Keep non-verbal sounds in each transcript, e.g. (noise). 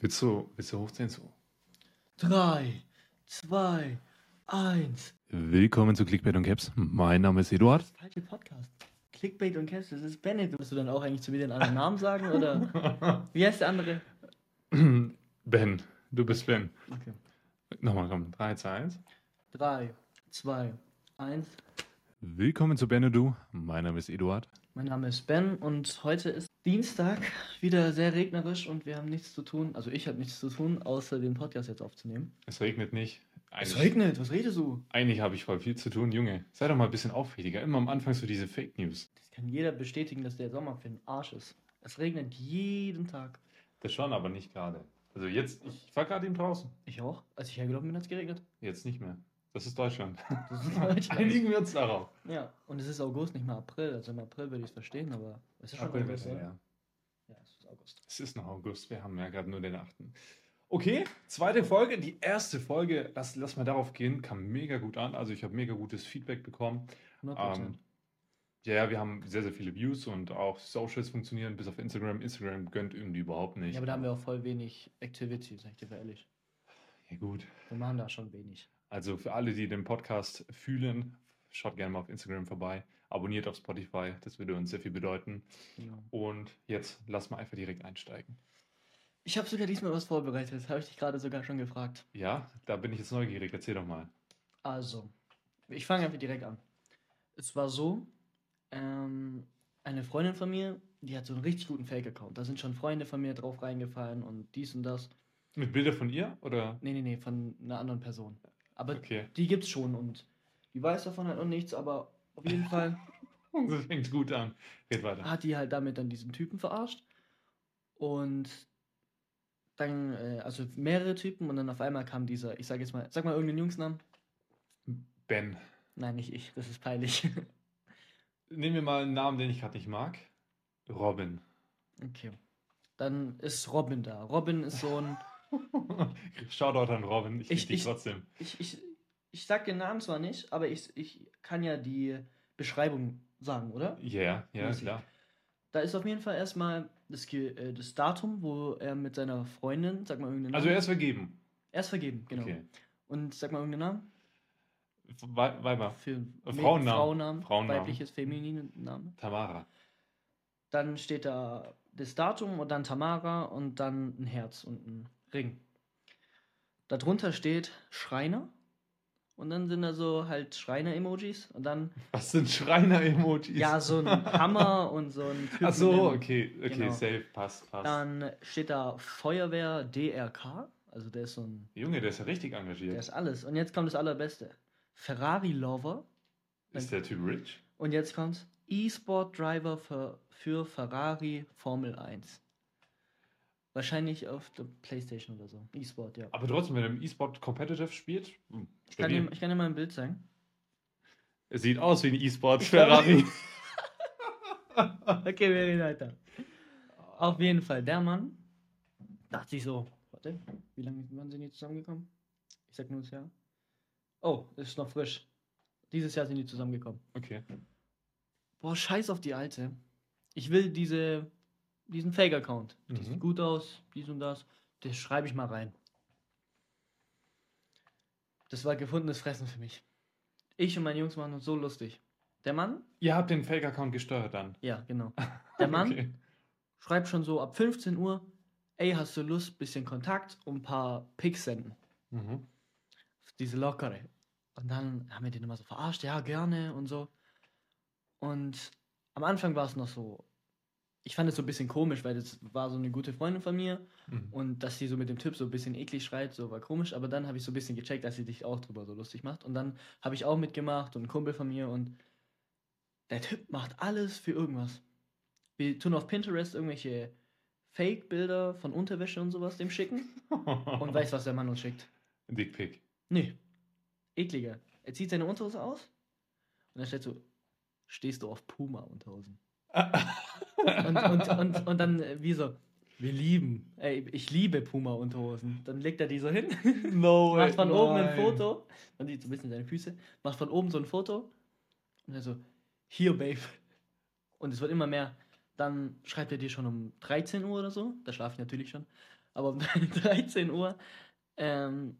Willst du, willst du hochzählen? So. 3, 2, 1. Willkommen zu Clickbait und Caps. Mein Name ist Eduard. Falsche Podcast. Clickbait und Caps, das ist Bennett. Willst du dann auch eigentlich zu mir den anderen Namen sagen? Oder (laughs) wie heißt der andere? Ben, du bist Ben. Okay. Nochmal, komm. 3, 2, 1. 3, 2, 1. Willkommen zu Ben und du. Mein Name ist Eduard. Mein Name ist Ben und heute ist Dienstag, wieder sehr regnerisch und wir haben nichts zu tun. Also ich habe nichts zu tun, außer den Podcast jetzt aufzunehmen. Es regnet nicht. Es Eigentlich, regnet, was redest du? eigentlich habe ich voll viel zu tun. Junge, sei doch mal ein bisschen auffälliger. Immer am Anfang so diese Fake News. Das kann jeder bestätigen, dass der Sommer für den Arsch ist. Es regnet jeden Tag. Das schon, aber nicht gerade. Also jetzt, ich war gerade eben draußen. Ich auch. Als ich hergelaufen bin, hat es geregnet. Jetzt nicht mehr. Das ist Deutschland. Das ist Deutschland. (laughs) Einigen wir uns darauf. Ja, und es ist August, nicht mal April. Also im April würde ich es verstehen, aber es ist schon April, August, ja. oder? ja. Ja, es ist August. Es ist noch August, wir haben ja gerade nur den 8. Okay, zweite Folge. Die erste Folge, lass, lass mal darauf gehen, kam mega gut an. Also ich habe mega gutes Feedback bekommen. 100%. Ähm, ja, ja, wir haben sehr, sehr viele Views und auch Socials funktionieren, bis auf Instagram. Instagram gönnt irgendwie überhaupt nicht. ja, aber da haben wir auch voll wenig Activity, sag ich dir ehrlich. Ja, gut. Wir machen da schon wenig. Also für alle, die den Podcast fühlen, schaut gerne mal auf Instagram vorbei. Abonniert auf Spotify, das würde uns sehr viel bedeuten. Genau. Und jetzt lass mal einfach direkt einsteigen. Ich habe sogar diesmal was vorbereitet, habe ich dich gerade sogar schon gefragt. Ja, da bin ich jetzt neugierig. Erzähl doch mal. Also, ich fange einfach direkt an. Es war so, ähm, eine Freundin von mir, die hat so einen richtig guten Fake-Account. Da sind schon Freunde von mir drauf reingefallen und dies und das. Mit Bilder von ihr oder? Nee, nee, nee, von einer anderen Person. Aber Okay. die gibt's schon und die weiß davon halt noch nichts, aber auf jeden Fall (laughs) Das fängt gut an. Red weiter. hat die halt damit dann diesen Typen verarscht. Und dann, äh, also mehrere Typen und dann auf einmal kam dieser, ich sag jetzt mal, sag mal irgendeinen Jungsnamen. Ben. Nein, nicht ich, das ist peinlich. (laughs) Nehmen wir mal einen Namen, den ich gerade nicht mag. Robin. okay. Dann ist Robin da. Robin ist so ein, (laughs) Shoutout an Robin. Ich, Ich- ich dich ich- trotzdem. ich, ich, ich sag den Namen zwar nicht, aber ich, ich kann ja die Beschreibung sagen, oder? Ja, yeah, ja, ich. klar. Da ist auf jeden Fall erstmal das, äh, das Datum, wo er mit seiner Freundin, sag mal irgendeinen Namen. Also er ist vergeben. er ist vergeben, genau. Okay. Und sag mal irgendeinen Namen. We Weiber. Für Äh, Me- Frauennamen. Frauennamen, Frauennamen. weibliches, femininen Name. Tamara. Dann steht da das Datum und dann Tamara und dann ein Herz und ein Ring. Darunter steht Schreiner und dann sind da so halt Schreiner-Emojis und dann (laughs) Was sind Schreiner-Emojis? ja so ein Hammer und so ein Typ (laughs) Ach so, okay, okay, Genau. safe, passt, passt. Dann steht da Feuerwehr DRK, also der ist so ein Junge, der ist ja richtig der engagiert. ist alles und jetzt kommt das allerbeste. Ferrari Lover Ist der Typ rich? Und jetzt kommt E-Sport Driver für, für Ferrari Formel 1. Wahrscheinlich auf der Playstation oder so. E-Sport, ja. Aber trotzdem, wenn er im E-Sport Competitive spielt, hm, Ich kann, dir, ich kann dir mal ein Bild zeigen. Es sieht aus wie ein E-Sport Ich glaube- Ferrari. (laughs) Okay, wir reden weiter. Auf jeden Fall, der Mann dachte sich so, warte, wie lange wann sind die zusammengekommen? Ich sag nur das Jahr. Oh, ist noch frisch. Dieses Jahr sind die zusammengekommen. Okay. Boah, scheiß auf die alte. Ich will diese, diesen Fake-Account. Die Mhm. sieht gut aus, dies und das. Das schreibe ich mal rein. Das war gefundenes Fressen für mich. Ich und meine Jungs waren uns so lustig. Der Mann, Ihr habt den Fake-Account gesteuert dann. ja, genau. (laughs) Der Mann Okay. schreibt schon so ab 15 Uhr, ey, hast du Lust, bisschen Kontakt und ein paar Pics senden. Mhm. Diese lockere. Und dann haben wir den immer so verarscht, ja, gerne und so. Und am Anfang war es noch so, ich fand es so ein bisschen komisch, weil das war so eine gute Freundin von mir Mhm. und dass sie so mit dem Typ so ein bisschen eklig schreit, so war komisch, aber dann habe ich so ein bisschen gecheckt, dass sie sich auch drüber so lustig macht. Und dann habe ich auch mitgemacht und ein Kumpel von mir und der Typ macht alles für irgendwas. Wir tun auf Pinterest irgendwelche Fake-Bilder von Unterwäsche und sowas dem schicken (laughs) und weißt, was der Mann uns schickt. Dickpick. Nee. Ekliger. Er zieht seine Unterhose aus und dann steht so, stehst du auf Puma-Unterhosen? Und, und, und, und dann äh, wie so, wir lieben, ey, ich liebe Puma-Unterhosen. Dann legt er die so hin, (laughs) no macht von oben ein Foto, man sieht so ein bisschen seine Füße, macht von oben so ein Foto und er so, hier, Babe. Und es wird immer mehr. Dann schreibt er dir schon um 13 Uhr oder so, da schlafe ich natürlich schon. Aber um (laughs) 13 Uhr ähm,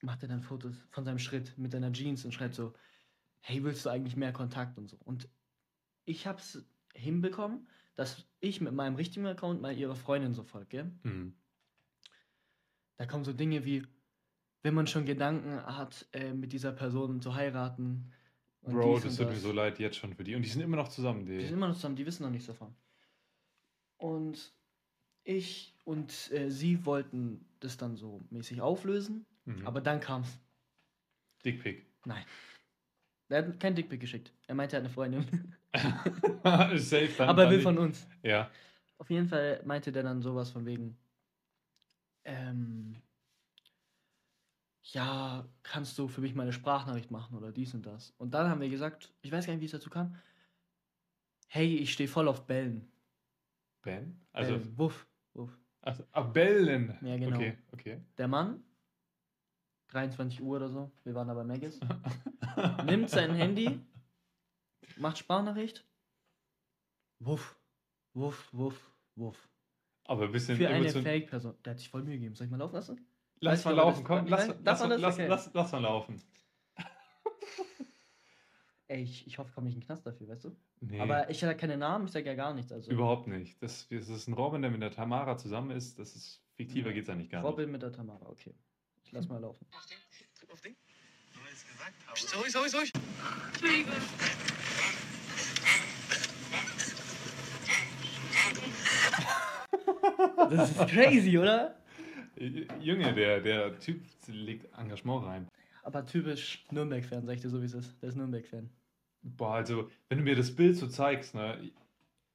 macht er dann Fotos von seinem Schritt mit seiner Jeans und schreibt so, hey, willst du eigentlich mehr Kontakt und so. Und ich habe es hinbekommen, dass ich mit meinem richtigen Account mal ihre Freundin so folge. Mhm. Da kommen so Dinge wie, wenn man schon Gedanken hat, äh, mit dieser Person zu heiraten. und Bro, das tut mir so leid jetzt schon für die. Und die sind immer noch zusammen, Die die. sind immer noch zusammen, die wissen noch nichts davon. Und ich und äh, sie wollten das dann so mäßig auflösen, Mhm. aber dann kam's. Dickpick. Nein. Er hat kein Dickpick geschickt. Er meinte, er hat eine Freundin. (laughs) Safe dann. aber er will von uns. Ja. Auf jeden Fall meinte der dann sowas von wegen. Ähm, ja, kannst du für mich mal eine Sprachnachricht machen oder dies und das. Und dann haben wir gesagt, ich weiß gar nicht, wie es dazu kam. Hey, ich stehe voll auf Bellen. Ben? Also, Bellen. Wuff, wuff. also ah, Bellen. Ja, genau. Okay, okay. Der Mann, 23 Uhr oder so, wir waren da bei Maggis, (laughs) nimmt sein Handy, macht Sprachnachricht. Wuff, wuff, wuff, wuff. Aber ein bisschen Für eine Fake-Person. Der hat sich voll Mühe gegeben. Soll ich mal laufen lassen? Lass mal laufen, komm, lass, lass, lass, lass, mal laufen. (laughs) Ey, ich, ich hoffe, ich komme nicht in den Knast dafür, weißt du? Nee, Aber ich habe keine Namen, ich sage ja gar nichts. Also überhaupt nicht. Das, das ist ein Robin, der mit der Tamara zusammen ist. Das ist fiktiver Ja. geht's eigentlich gar Robin mit der Tamara, okay. Lass mal laufen. Auf den? Auf den? Nur weil ich es gesagt habe. Psst, ruhig, ruhig, ruhig. Das ist crazy, oder? (laughs) Junge, der, der Typ legt Engagement rein. Aber typisch Nürnberg-Fan, sag ich dir so, wie es ist. Der ist Nürnberg-Fan. Boah, also, wenn du mir das Bild so zeigst, ne?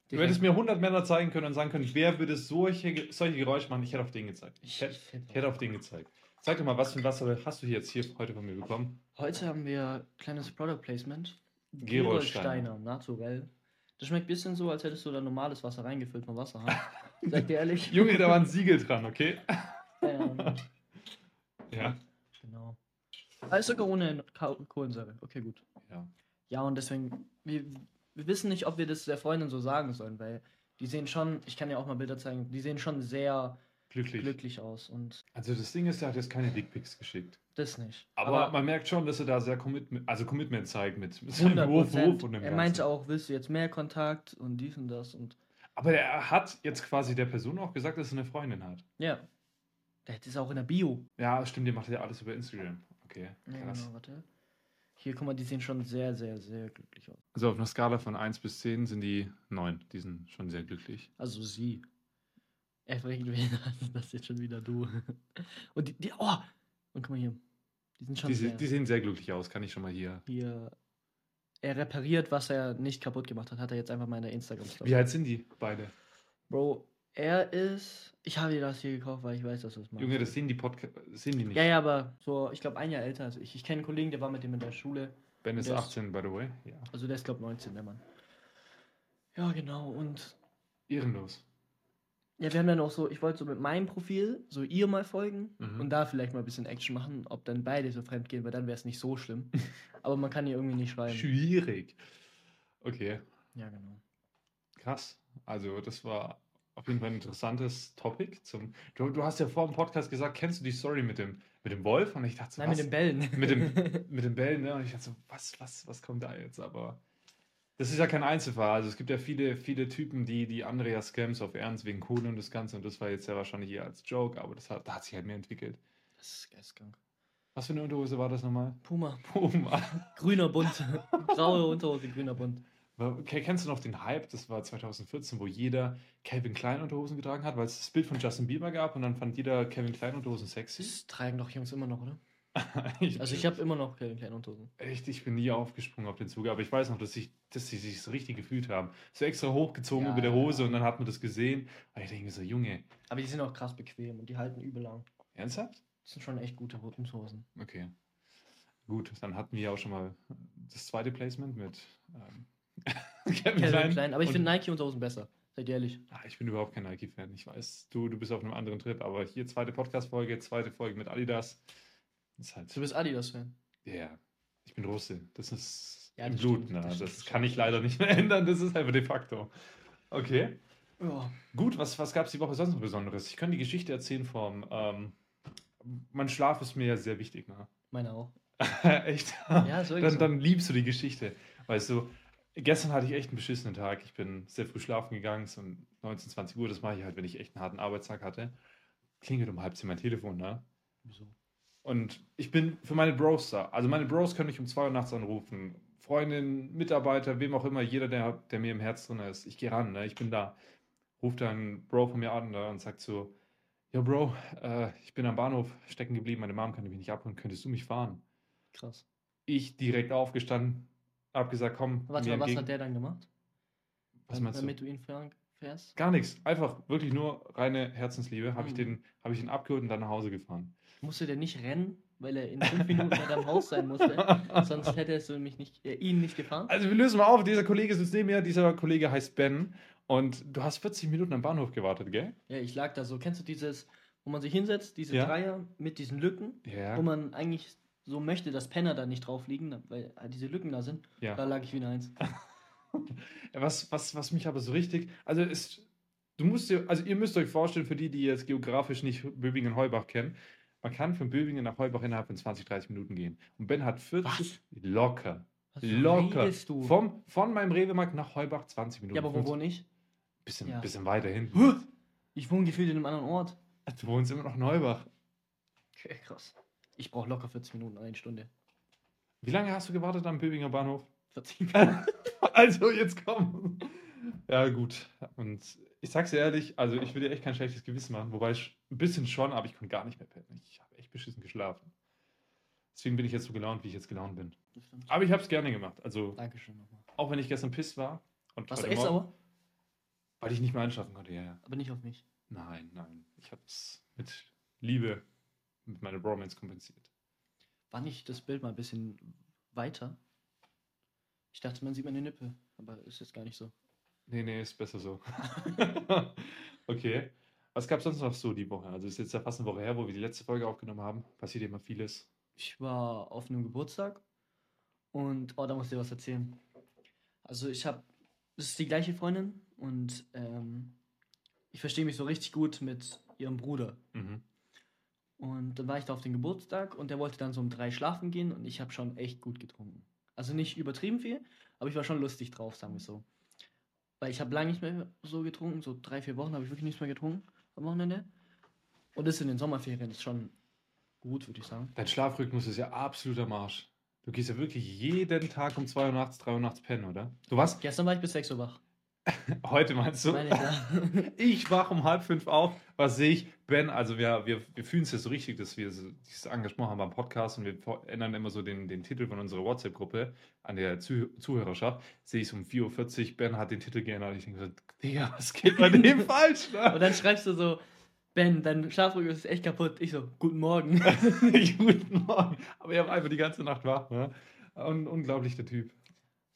Du hättest mir 100 Männer zeigen können und sagen können, wer würde solche, solche Geräusche machen. Ich hätte auf den gezeigt. Ich hätte, ich hätte auf den gezeigt. Zeig doch mal, was für ein Wasser hast du jetzt hier heute von mir bekommen? Heute haben wir kleines Product Placement. Gerolsteiner. naturell. Das schmeckt ein bisschen so, als hättest du da normales Wasser reingefüllt vom Wasserhahn. Sag dir ehrlich. (laughs) Junge, da war ein Siegel dran, okay? Ähm, Ja. genau. Alles sogar ohne Kohlensäure. Okay, gut. ja. Ja, und deswegen, wir, wir wissen nicht, ob wir das der Freundin so sagen sollen, weil die sehen schon, ich kann ja auch mal Bilder zeigen, die sehen schon sehr Glücklich. glücklich aus und Also das Ding ist, er hat jetzt keine Dickpics geschickt. das nicht. Aber, man merkt schon, dass er da sehr Commitment, also Commitment zeigt mit, seinem 100 Wurf, Wurf und dem Er meinte auch, willst du jetzt mehr Kontakt und dies und das und Aber er hat jetzt quasi der Person auch gesagt, dass er eine Freundin hat. ja. Der ist auch in der Bio. Ja, stimmt, der macht ja alles über Instagram. Okay, Ja, krass. genau, warte. Hier, guck mal, die sehen schon sehr, sehr, sehr glücklich aus. Also auf einer Skala von 1 bis 10 sind die 9. Die sind schon sehr glücklich. Also sie. Er fragt wen, das ist jetzt schon wieder du. Und die, die oh! Und guck mal hier. Die sind schon Die, se- sehr, die sehen sehr glücklich aus, kann ich schon mal hier. hier. Er repariert, was er nicht kaputt gemacht hat, hat er jetzt einfach mal in der Instagram-Story. Wie alt sind die beide? Bro, er ist. Ich habe dir das hier gekauft, weil ich weiß, dass du es machst. Junge, das sehen die Podcast, sehen die nicht. Ja, ja, aber so, ich glaube, ein Jahr älter als ich. Ich kenne einen Kollegen, der war mit dem in der Schule. Ben ist Der ist- 18, by the way. Ja. Also der ist, glaube 19, der Mann. Ja, genau. Und Ehrenlos. Ja, wir haben dann auch so, ich wollte so mit meinem Profil so ihr mal folgen Mhm. und da vielleicht mal ein bisschen Action machen, ob dann beide so fremd gehen, weil dann wäre es nicht so schlimm. (laughs) aber man kann ihr irgendwie nicht schreiben. Schwierig. Okay, Ja, genau. krass. Also das war auf jeden Fall ein interessantes Topic. Zum, du, du hast ja vor dem Podcast gesagt, kennst du die Story mit dem, mit dem Wolf? Und ich dachte so, Nein, was? mit den Bällen. mit dem, (laughs) mit dem Bällen, ne? Und ich dachte so, was, was, was kommt da jetzt? Aber das ist ja kein Einzelfall. Also es gibt ja viele, viele Typen, die, die andere ja Scams auf Ernst wegen Kohle und das Ganze. Und das war jetzt ja wahrscheinlich eher als Joke, aber das hat, da hat sich halt mehr entwickelt. das ist geistkrank. Was für eine Unterhose war das nochmal? Puma. Puma. (laughs) Grüner Bund. Graue Unterhose, grüner Bund. Kennst du noch den Hype? Das war 2014, wo jeder Calvin Klein Unterhosen getragen hat, weil es das Bild von Justin Bieber gab und dann fand jeder Calvin Klein Unterhosen sexy. Das tragen doch Jungs immer noch, oder? (laughs) ich, Also ich habe immer noch keine kleinen Unterhosen. echt, ich bin nie aufgesprungen auf den Zug, aber ich weiß noch, dass, ich, dass sie sich so richtig gefühlt haben. So extra hochgezogen Ja, über der Hose ja. und dann hat man das gesehen. Und ich denke mir so, Junge, Aber die sind auch krass bequem und die halten übel lang. ernsthaft? Das sind schon echt gute Unterhosen. Okay. Gut, dann hatten wir ja auch schon mal das zweite Placement mit ähm, (laughs) Calvin Calvin Klein. Aber ich finde Nike-Unterhosen besser. Seid ehrlich. Ah, ich bin überhaupt kein Nike-Fan. Ich weiß, du, du bist auf einem anderen Trip, aber hier zweite Podcast-Folge, zweite Folge mit Adidas. Halt. Du bist Adidas-Fan. Ja, yeah. ich bin Russe. Das ist Ja, im das Blut. stimmt, ne? das Das, kann ich leider nicht mehr (laughs) ändern. Das ist einfach de facto. Okay. Ja. Gut, was, was gab es die Woche sonst noch Besonderes? Ich kann die Geschichte erzählen vom. Ähm, mein Schlaf ist mir ja sehr wichtig, ne? Meine auch. (laughs) echt? Ja, wirklich dann, so. dann liebst du die Geschichte. Weißt du, gestern hatte ich echt einen beschissenen Tag. Ich bin sehr früh schlafen gegangen, ist um 19, 20 Uhr. Das mache ich halt, wenn ich echt einen harten Arbeitstag hatte. Klingelt um halb zehn mein Telefon, ne? Wieso? Und ich bin für meine Bros da. Also meine Bros können mich um 2 Uhr nachts anrufen. Freundin, Mitarbeiter, wem auch immer, jeder, der, der mir im Herz drin ist. Ich gehe ran, ne? ich bin da. Ruft dann ein Bro von mir an ne? und sagt so, ja Bro, äh, ich bin am Bahnhof stecken geblieben, meine Mom kann mich nicht abholen, könntest du mich fahren? Krass. Ich direkt aufgestanden, hab gesagt, komm, Warte mal, was entgegen. hat der dann gemacht? Was meinst du? Damit du ihn fahren- fährst? Gar nichts, einfach wirklich nur reine Herzensliebe. Habe ich, Mhm. den, hab ich den abgeholt und dann nach Hause gefahren. Musste der nicht rennen, weil er in fünf (laughs) Minuten bei deinem Haus sein musste? Sonst hättest du mich nicht, äh, ihn nicht gefahren? Also wir lösen mal auf, dieser Kollege sitzt neben mir, dieser Kollege heißt Ben und du hast 40 Minuten am Bahnhof gewartet, gell? Ja, ich lag da so. Kennst du dieses, wo man sich hinsetzt, diese Ja. Dreier mit diesen Lücken, Ja. wo man eigentlich so möchte, dass Penner da nicht drauf liegen, weil halt diese Lücken da sind? Da ja. lag ich wie eine Eins. (laughs) Was, was, was mich aber so richtig, also ist, du musst dir, also ihr müsst euch vorstellen, für die, die jetzt geografisch nicht Böbingen-Heubach kennen, man kann von Böbingen nach Heubach innerhalb von 20, 30 Minuten gehen. Und Ben hat 40, locker, Was locker, du? vom, von meinem Rewe-Markt nach Heubach 20 Minuten. ja, aber wo 15 wohne ich? Bisschen, Ja. bisschen weiter hinten. Ich wohne gefühlt in einem anderen Ort. Du wohnst immer noch in Heubach. Okay, krass. Ich brauche locker 40 Minuten, eine Stunde. Wie lange hast du gewartet am Böbinger Bahnhof? 40 Minuten. (laughs) Also, jetzt komm. Ja, gut. Und ich sag's dir ehrlich, also ich will dir echt kein schlechtes Gewissen machen, wobei ich ein bisschen schon, aber ich konnte gar nicht mehr pennen. Ich habe echt beschissen geschlafen. Deswegen bin ich jetzt so gelaunt, wie ich jetzt gelaunt bin. Aber ich habe es gerne gemacht. Also, Dankeschön nochmal. auch wenn ich gestern piss war und Warst du echt sauer? weil ich nicht mehr einschlafen konnte, ja, ja. Aber nicht auf mich. Nein, nein. Ich habe es mit Liebe, mit meiner Bromance kompensiert. War nicht das Bild mal ein bisschen weiter? Ich dachte, man sieht meine Nippel, aber ist jetzt gar nicht so. Nee, nee, ist besser so. (laughs) okay. Was gab es sonst noch so die Woche? Also ist jetzt ja fast eine Woche her, wo wir die letzte Folge aufgenommen haben. Passiert immer vieles. Ich war auf einem Geburtstag und oh, da muss ich dir was erzählen. Also ich habe, das ist die gleiche Freundin und ähm, ich verstehe mich so richtig gut mit ihrem Bruder. Mhm. Und dann war ich da auf den Geburtstag und der wollte dann so um drei schlafen gehen und ich habe schon echt gut getrunken. Also nicht übertrieben viel, aber ich war schon lustig drauf, sagen wir so. Weil ich habe lange nicht mehr so getrunken, so drei, vier Wochen habe ich wirklich nichts mehr getrunken am Wochenende. Und das in den Sommerferien ist schon gut, würde ich sagen. Dein Schlafrhythmus ist ja absoluter Marsch. Du gehst ja wirklich jeden Tag um 2 Uhr nachts, 3 Uhr nachts pennen, oder? Du warst Gestern war ich bis 6 Uhr wach. (laughs) heute, meinst du? Meine ich, ja. (laughs) Ich wach um halb fünf auf. Was sehe ich? Ben, also wir, wir, wir fühlen es ja so richtig, dass wir so dieses Engagement haben beim Podcast und wir ändern immer so den, den Titel von unserer WhatsApp-Gruppe an der Zuh Zuhörerschaft. Sehe ich es um 4.40 Uhr, Ben hat den Titel geändert. Ich denke so, Digga, was geht bei dem (laughs) falsch? Und Ne? dann schreibst du so, Ben, dein Schlafrhythmus ist echt kaputt. Ich so, guten Morgen. Guten Morgen. Aber ich habe einfach die ganze Nacht wach. Ne? Un unglaublich, der Typ.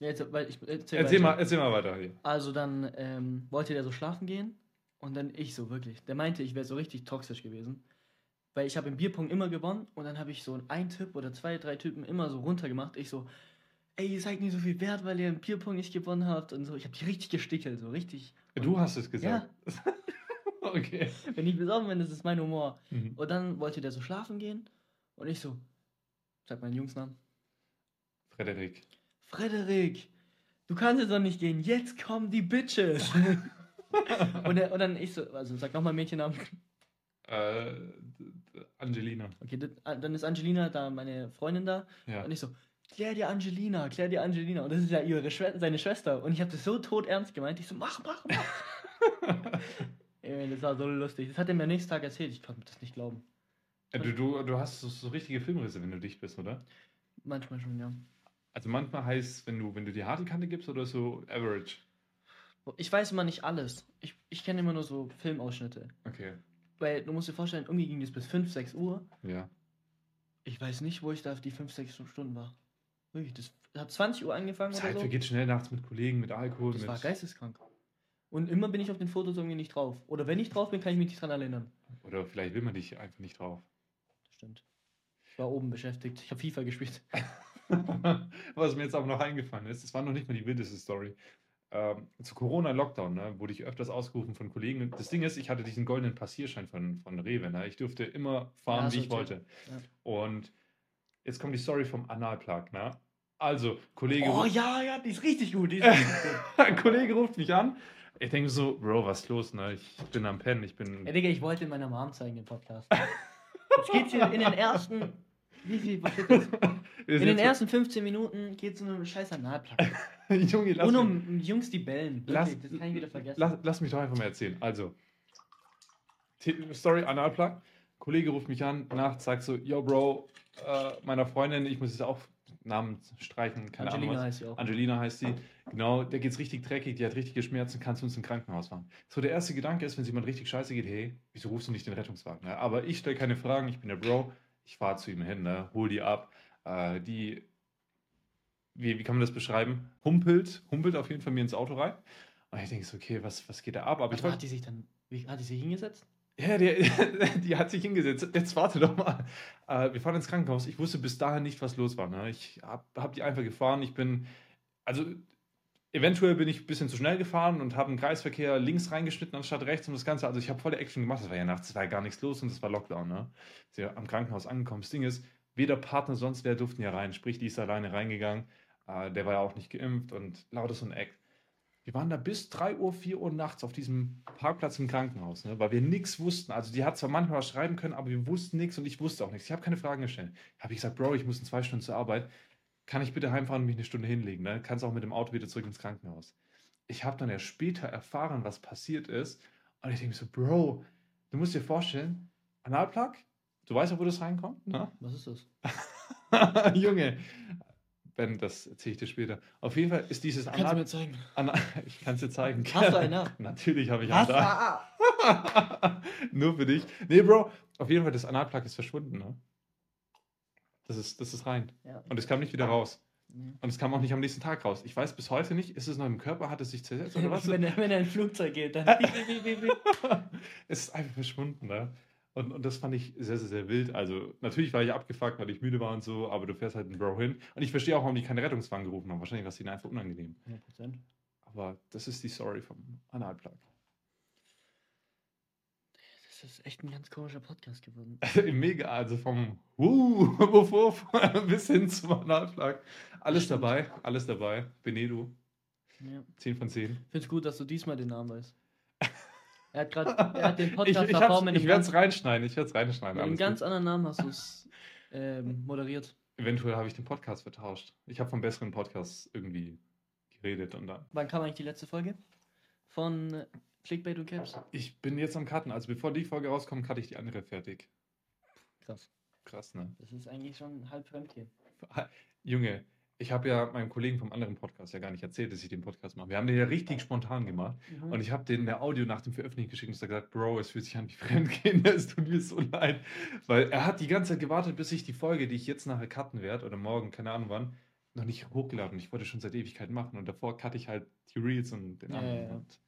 Ja, Jetzt, weil ich, erzähl Erzähl weiter. mal, erzähl mal weiter hier. Also dann ähm, wollte der so schlafen gehen und dann ich so wirklich. Der meinte, ich wäre so richtig toxisch gewesen. Weil ich habe im Bierpong immer gewonnen und dann habe ich so einen Tipp oder zwei, drei Typen immer so runtergemacht. Ich so, ey, ihr seid nicht so viel wert, weil ihr im Bierpong nicht gewonnen habt und so. Ich habe die richtig gestickelt, so richtig. Du hast es gesagt. Ja, (laughs) Okay. wenn ich besoffen bin, das ist mein Humor. Mhm. Und dann wollte der so schlafen gehen und ich so, sag meinen Jungsnamen. Frederik. Frederik, du kannst jetzt doch nicht gehen, jetzt kommen die Bitches. (laughs) und, er, und dann ich so, also sag nochmal Mädchennamen. Äh, Angelina. Okay, ah, dann ist Angelina da, meine Freundin da. Ja. Und ich so, klär dir Angelina, klär dir Angelina. Und das ist ja ihre Schwe seine Schwester. Und ich habe das so tot ernst gemeint. Ich so, mach, mach, mach. (laughs) Ey, das war so lustig. Das hat er mir am nächsten Tag erzählt. Ich konnte das nicht glauben. Äh, Du, du, du hast so, so richtige Filmrisse, wenn du dicht bist, oder? Manchmal schon, ja. Also manchmal heißt, wenn du, wenn du die harte Kante gibst oder so average. Ich weiß immer nicht alles. Ich, ich kenne immer nur so Filmausschnitte. Okay. Weil du musst dir vorstellen, irgendwie ging das bis 5, 6 Uhr. Ja. Ich weiß nicht, wo ich da die 5, 6 Stunden war. Wirklich, das hat 20 Uhr angefangen Zeit oder so. vergeht schnell nachts mit Kollegen, mit Alkohol. Das mit, war geisteskrank. Und immer bin ich auf den Fotos irgendwie nicht drauf. Oder wenn ich drauf bin, kann ich mich nicht dran erinnern. Oder vielleicht will man dich einfach nicht drauf. Das stimmt. Ich war oben beschäftigt. Ich habe FIFA gespielt. (laughs) (laughs) Was mir jetzt aber noch eingefallen ist, das war noch nicht mal die wildeste Story. ähm, zu Corona-Lockdown, ne, wurde ich öfters ausgerufen von Kollegen. Das Ding ist, ich hatte diesen goldenen Passierschein von, von Rewe. Ne? Ich durfte immer fahren, Ja, wie ich toll. wollte. Ja. Und jetzt kommt die Story vom Analplug. Ne? Also, Kollege, Oh ruft- ja, ja, die ist richtig gut. Ist richtig gut. (laughs) Kollege ruft mich an. Ich denke so, Bro, was ist los? Ne? Ich bin am Pennen. Ich bin. Ey, Digga, ich wollte meiner Mom zeigen, den Podcast. (laughs) Jetzt geht's hier in den ersten. Wie viel? Was steht das? (laughs) In den ersten 15 Minuten geht es um einen scheiß Analplug. (laughs) Junge, lass Und mich- um Jungs, die bellen. Lass, das kann ich wieder vergessen. Lass, lass mich doch einfach mal erzählen. Also, Story Analplug. Kollege ruft mich an, nachts sagt so, yo Bro, äh, meiner Freundin, ich muss jetzt auch Namen streichen, keine Angelina Ahnung was. heißt sie auch. Angelina heißt sie. Genau, der geht's richtig dreckig, die hat richtige Schmerzen, kannst du uns ins Krankenhaus fahren. So, der erste Gedanke ist, wenn jemand richtig scheiße geht, hey, wieso rufst du nicht den Rettungswagen? Ne? Aber ich stelle keine Fragen, ich bin der Bro, ich fahre zu ihm hin, ne? hol die ab. Äh, die, wie, wie kann man das beschreiben? Humpelt, humpelt auf jeden Fall mir ins Auto rein. Und ich denke so, okay, was, was geht da ab? Aber ich hat die sich dann. Wie, hat die sich hingesetzt? ja, der, (laughs) die hat sich hingesetzt. Jetzt warte doch mal. Äh, wir fahren ins Krankenhaus. Ich wusste bis dahin nicht, was los war. Ne? Ich habe hab die einfach gefahren. Ich bin, also eventuell bin ich ein bisschen zu schnell gefahren und habe einen Kreisverkehr links reingeschnitten anstatt rechts und das Ganze. Also ich habe volle Action gemacht. Das war ja nachts, es war ja gar nichts los und es war Lockdown. Ne? Ja am Krankenhaus angekommen. Das Ding ist, weder Partner sonst wer durften ja rein. Sprich, die ist alleine reingegangen. Äh, der war ja auch nicht geimpft und lauter so ein Act. Wir waren da bis 3 Uhr, 4 Uhr nachts auf diesem Parkplatz im Krankenhaus, ne, weil wir nichts wussten. Also die hat zwar manchmal was schreiben können, aber wir wussten nichts und ich wusste auch nichts. Ich habe keine Fragen gestellt. Habe ich gesagt, Bro, ich muss in zwei Stunden zur Arbeit. Kann ich bitte heimfahren und mich eine Stunde hinlegen? Ne? Kannst auch mit dem Auto wieder zurück ins Krankenhaus. Ich habe dann erst später erfahren, was passiert ist. Und ich denke mir so, Bro, du musst dir vorstellen, Analplug, du weißt ja, wo das reinkommt, ne? Was ist das? (laughs) Junge, Ben, das erzähle ich dir später. Auf jeden Fall ist dieses Kannst du Anal mir zeigen? Ana (laughs) ich kann es dir zeigen. Hast du einen? (laughs) Natürlich habe ich einen du? da. Nur für dich. Nee, Bro, auf jeden Fall, das Analplug ist verschwunden, ne? Das ist, das ist rein. Ja. Und es kam nicht wieder raus. Und es kam auch nicht am nächsten Tag raus. Ich weiß bis heute nicht, ist es noch im Körper, hat es sich zersetzt oder (laughs) was? wenn, er, wenn er in ein Flugzeug geht, dann. (laughs) (laughs) es ist einfach verschwunden, ne? Und, und das fand ich sehr, sehr, sehr wild. Also, natürlich war ich abgefuckt, weil ich müde war und so, aber du fährst halt einen Bro hin. Und ich verstehe auch, warum die keine Rettungswagen gerufen haben. Wahrscheinlich war es ihnen einfach unangenehm. 100%. Aber das ist die Story vom Analplug. Das ist echt ein ganz komischer Podcast geworden. (laughs) Mega, also vom uh, (laughs) Wuff, Wuff (laughs) bis hin zum Analplug. Alles Stimmt. dabei, alles dabei. Benedo, Ja. 10 von 10. Ich finde es gut, dass du diesmal den Namen weißt. Er hat gerade, er hat den Ich, Podcast ich, ich einem werde es reinschneiden, ich werde es reinschneiden. mit einem ganz gut. anderen Namen hast du es ähm, moderiert. Eventuell habe ich den Podcast vertauscht. Ich habe vom besseren Podcast irgendwie geredet und dann. Wann kam eigentlich die letzte Folge? Von Clickbait und Caps? Ich bin jetzt am Cutten, also bevor die Folge rauskommt, cutte ich die andere fertig. Krass. Krass, ne? Das ist eigentlich schon halb Fremdgehen. (laughs) Junge, ich habe ja meinem Kollegen vom anderen Podcast ja gar nicht erzählt, dass ich den Podcast mache. Wir haben den ja richtig spontan gemacht. Mhm. Und ich habe den der Audio nach dem Veröffentlichen geschickt und hat gesagt, Bro, es fühlt sich an wie Fremdgehen, (laughs) es tut mir so leid. Weil er hat die ganze Zeit gewartet, bis ich die Folge, die ich jetzt nachher cutten werde, oder morgen, keine Ahnung wann, noch nicht hochgeladen. Ich wollte schon seit Ewigkeit machen und davor cutte ich halt die Reels und den Ja, anderen. ja, ja. Und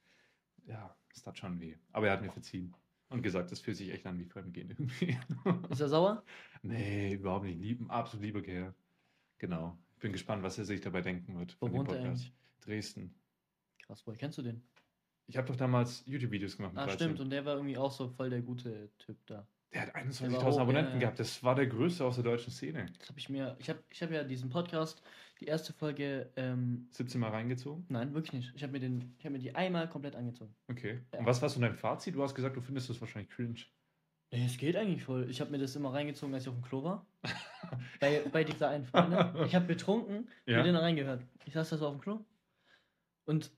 ja, es tat schon weh. Aber er hat mir verziehen und gesagt, es fühlt sich echt an wie Fremdgehen irgendwie. (laughs) Ist er sauer? nee, überhaupt nicht. Lieb, absolut lieber Kerl. Genau. Ich bin gespannt, was er sich dabei denken wird. Wo wohnt er Podcast. eigentlich? Dresden. Krass, woher kennst du den? Ich habe doch damals YouTube-Videos gemacht. mit Ah, 13. stimmt. Und der war irgendwie auch so voll der gute Typ da. Der hat Der 21.000 war hoch, Abonnenten ja, ja. gehabt. Das war der größte aus der deutschen Szene. Das habe ich mir. Ich habe ich hab ja diesen Podcast, die erste Folge. Ähm, 17 Mal reingezogen. nein, wirklich nicht. Ich habe mir, den- ich hab mir die einmal komplett angezogen. Okay. Ja. Und was war so dein Fazit? Du hast gesagt, du findest das wahrscheinlich cringe. Nee, es geht eigentlich voll. Ich habe mir das immer reingezogen, als ich auf dem Klo war. (laughs) bei, bei dieser einen Freundin. Ich habe betrunken, Ja. mir den reingehört. Ich saß da so auf dem Klo. Und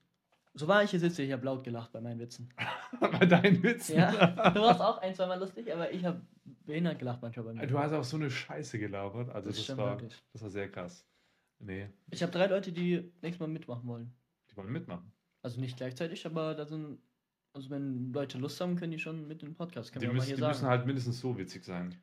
so war ich hier sitze, ich habe laut gelacht bei meinen Witzen. (laughs) Bei deinen Witzen. Ja, du warst auch ein, zweimal lustig, aber ich habe behindert gelacht manchmal bei mir. Du hast auch so eine Scheiße gelabert. Also Das das, war, wirklich. das war sehr krass. Nee, Ich habe drei Leute, die nächstes Mal mitmachen wollen. die wollen mitmachen. Also nicht gleichzeitig, aber da sind. Also wenn Leute Lust haben, können die schon mit in den Podcast. Können Die, müssen, hier die sagen. müssen halt mindestens so witzig sein.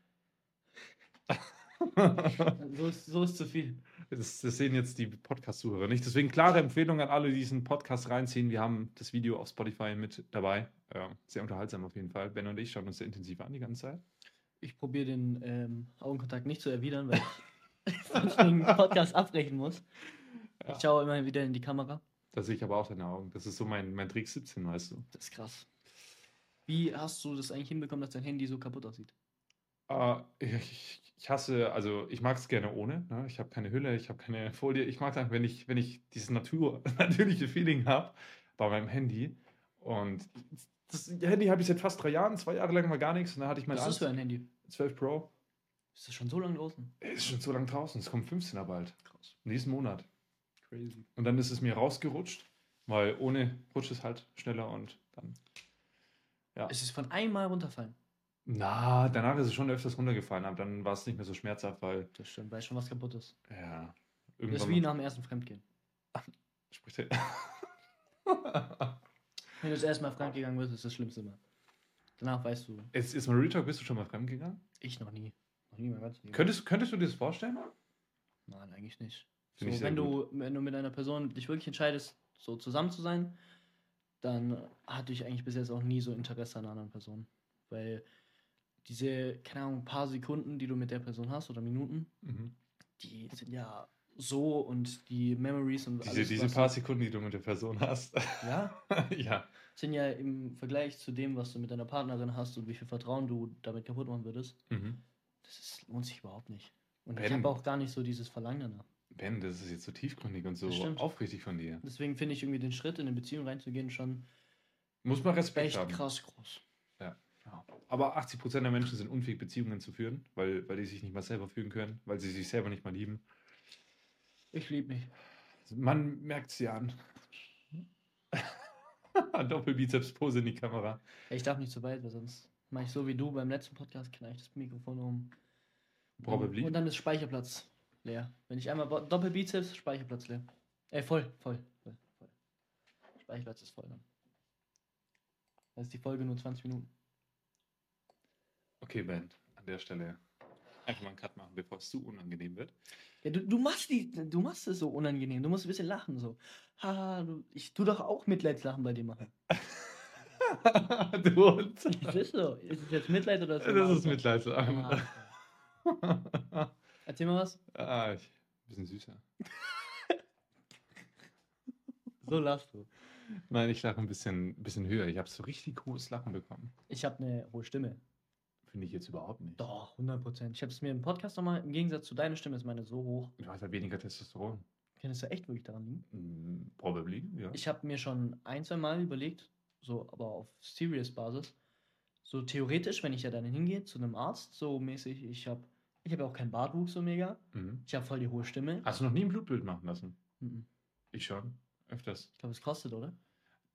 (laughs) so, ist, so ist zu viel. Das, das sehen jetzt die Podcast-Zuhörer nicht. Deswegen klare Empfehlung an alle, die diesen Podcast reinziehen. Wir haben das Video auf Spotify mit dabei. Ja, sehr unterhaltsam auf jeden Fall. Ben und ich schauen uns sehr intensiv an die ganze Zeit. Ich probiere den ähm, Augenkontakt nicht zu erwidern, weil ich (laughs) sonst den Podcast abbrechen muss. Ja. Ich schaue immer wieder in die Kamera. Da sehe ich aber auch deine Augen. Das ist so mein, mein Trick 17, weißt du. Das ist krass. Wie hast du das eigentlich hinbekommen, dass dein Handy so kaputt aussieht? Äh, ich, ich hasse, also ich mag es gerne ohne. Ne? Ich habe keine Hülle, ich habe keine (laughs) Folie. Ich mag es einfach, wenn ich, wenn ich dieses Natur, (laughs) natürliche Feeling habe bei meinem Handy. Und das Handy habe ich seit fast drei Jahren, zwei Jahre lang mal gar nichts. Und dann hatte ich mein Was ist das für ein Handy? 12 Pro. Ist das schon so lange draußen? Ist schon so lange draußen. Es kommt 15er bald. Krass. Nächsten Monat. Crazy. Und dann ist es mir rausgerutscht, weil ohne rutscht es halt schneller und dann. Ja. Es ist von einmal runterfallen. Na, danach ist es schon öfters runtergefallen, aber dann war es nicht mehr so schmerzhaft, weil, Das stimmt, weil schon was kaputt ist. ja, Das ist irgendwann wie nach dem ersten Fremdgehen. (laughs) spricht er. (laughs) Wenn du das erste Mal fremdgegangen bist, ist das Schlimmste immer. Danach weißt du, Jetzt ist mal Real Talk, bist du schon mal fremdgegangen? ich noch nie. Noch nie mein ganzes Leben. Könntest, könntest du dir das vorstellen? Nein, eigentlich nicht. So, wenn, du, wenn du mit einer Person dich wirklich entscheidest, so zusammen zu sein, dann hatte ich eigentlich bis jetzt auch nie so Interesse an einer anderen Person. Weil diese, keine Ahnung, paar Sekunden, die du mit der Person hast oder Minuten, Mhm. die sind ja so und die Memories und Diese, alles, diese paar Sekunden, die du mit der Person hast. ja, (laughs) ja. sind ja im Vergleich zu dem, was du mit deiner Partnerin hast und wie viel Vertrauen du damit kaputt machen würdest, Mhm. das ist, lohnt sich überhaupt nicht. Und ich Ben. habe auch gar nicht so dieses Verlangen danach. Ben, das ist jetzt so tiefgründig und so aufrichtig von dir. Deswegen finde ich irgendwie den Schritt, in eine Beziehung reinzugehen, schon Muss man Respekt echt haben. krass groß. Aber 80% der Menschen sind unfähig, Beziehungen zu führen, weil, weil die sich nicht mal selber fühlen können, weil sie sich selber nicht mal lieben. Ich liebe mich. Man merkt sie an. (laughs) Doppelbizeps-Pose in die Kamera. Ich darf nicht zu weit, weil sonst mache ich so wie du beim letzten Podcast, knall ich das Mikrofon um. Probably. Und dann ist Speicherplatz leer. Wenn ich einmal Doppelbizeps, Speicherplatz leer. Ey, voll, voll, voll, voll. Speicherplatz ist voll dann. Da ist die Folge nur 20 Minuten. Okay, Ben, an der Stelle einfach mal einen Cut machen, bevor es zu unangenehm wird. Ja, du, du machst die, du machst es so unangenehm. Du musst ein bisschen lachen so. Haha, du, ich tu doch auch Mitleidslachen bei dir machen. (laughs) du Hund. Das ist so. Ist es jetzt Mitleid oder ist Das ist Mitleid. Ah. (laughs) Erzähl mal was. ah, ich, bisschen süßer. (laughs) So lachst du. Nein, ich lache ein bisschen, bisschen höher. Ich habe so richtig hohes Lachen bekommen. Ich habe eine hohe Stimme. Finde ich jetzt überhaupt nicht. Doch, 100 Prozent. Ich habe es mir im Podcast nochmal, im Gegensatz zu deiner Stimme ist meine so hoch. Du hast halt weniger Testosteron. Kann es ja echt wirklich daran liegen? Mm, Probably, ja. Ich habe mir schon ein, zwei Mal überlegt, so, aber auf Serious-Basis, so theoretisch, wenn ich ja dann hingehe zu einem Arzt, so mäßig, ich habe ich hab ja auch keinen Bartwuchs so mega, Mhm. ich habe voll die hohe Stimme. Hast du noch nie ein Blutbild machen lassen? Mhm. Ich schon. Öfters. Ich glaube, es kostet, oder?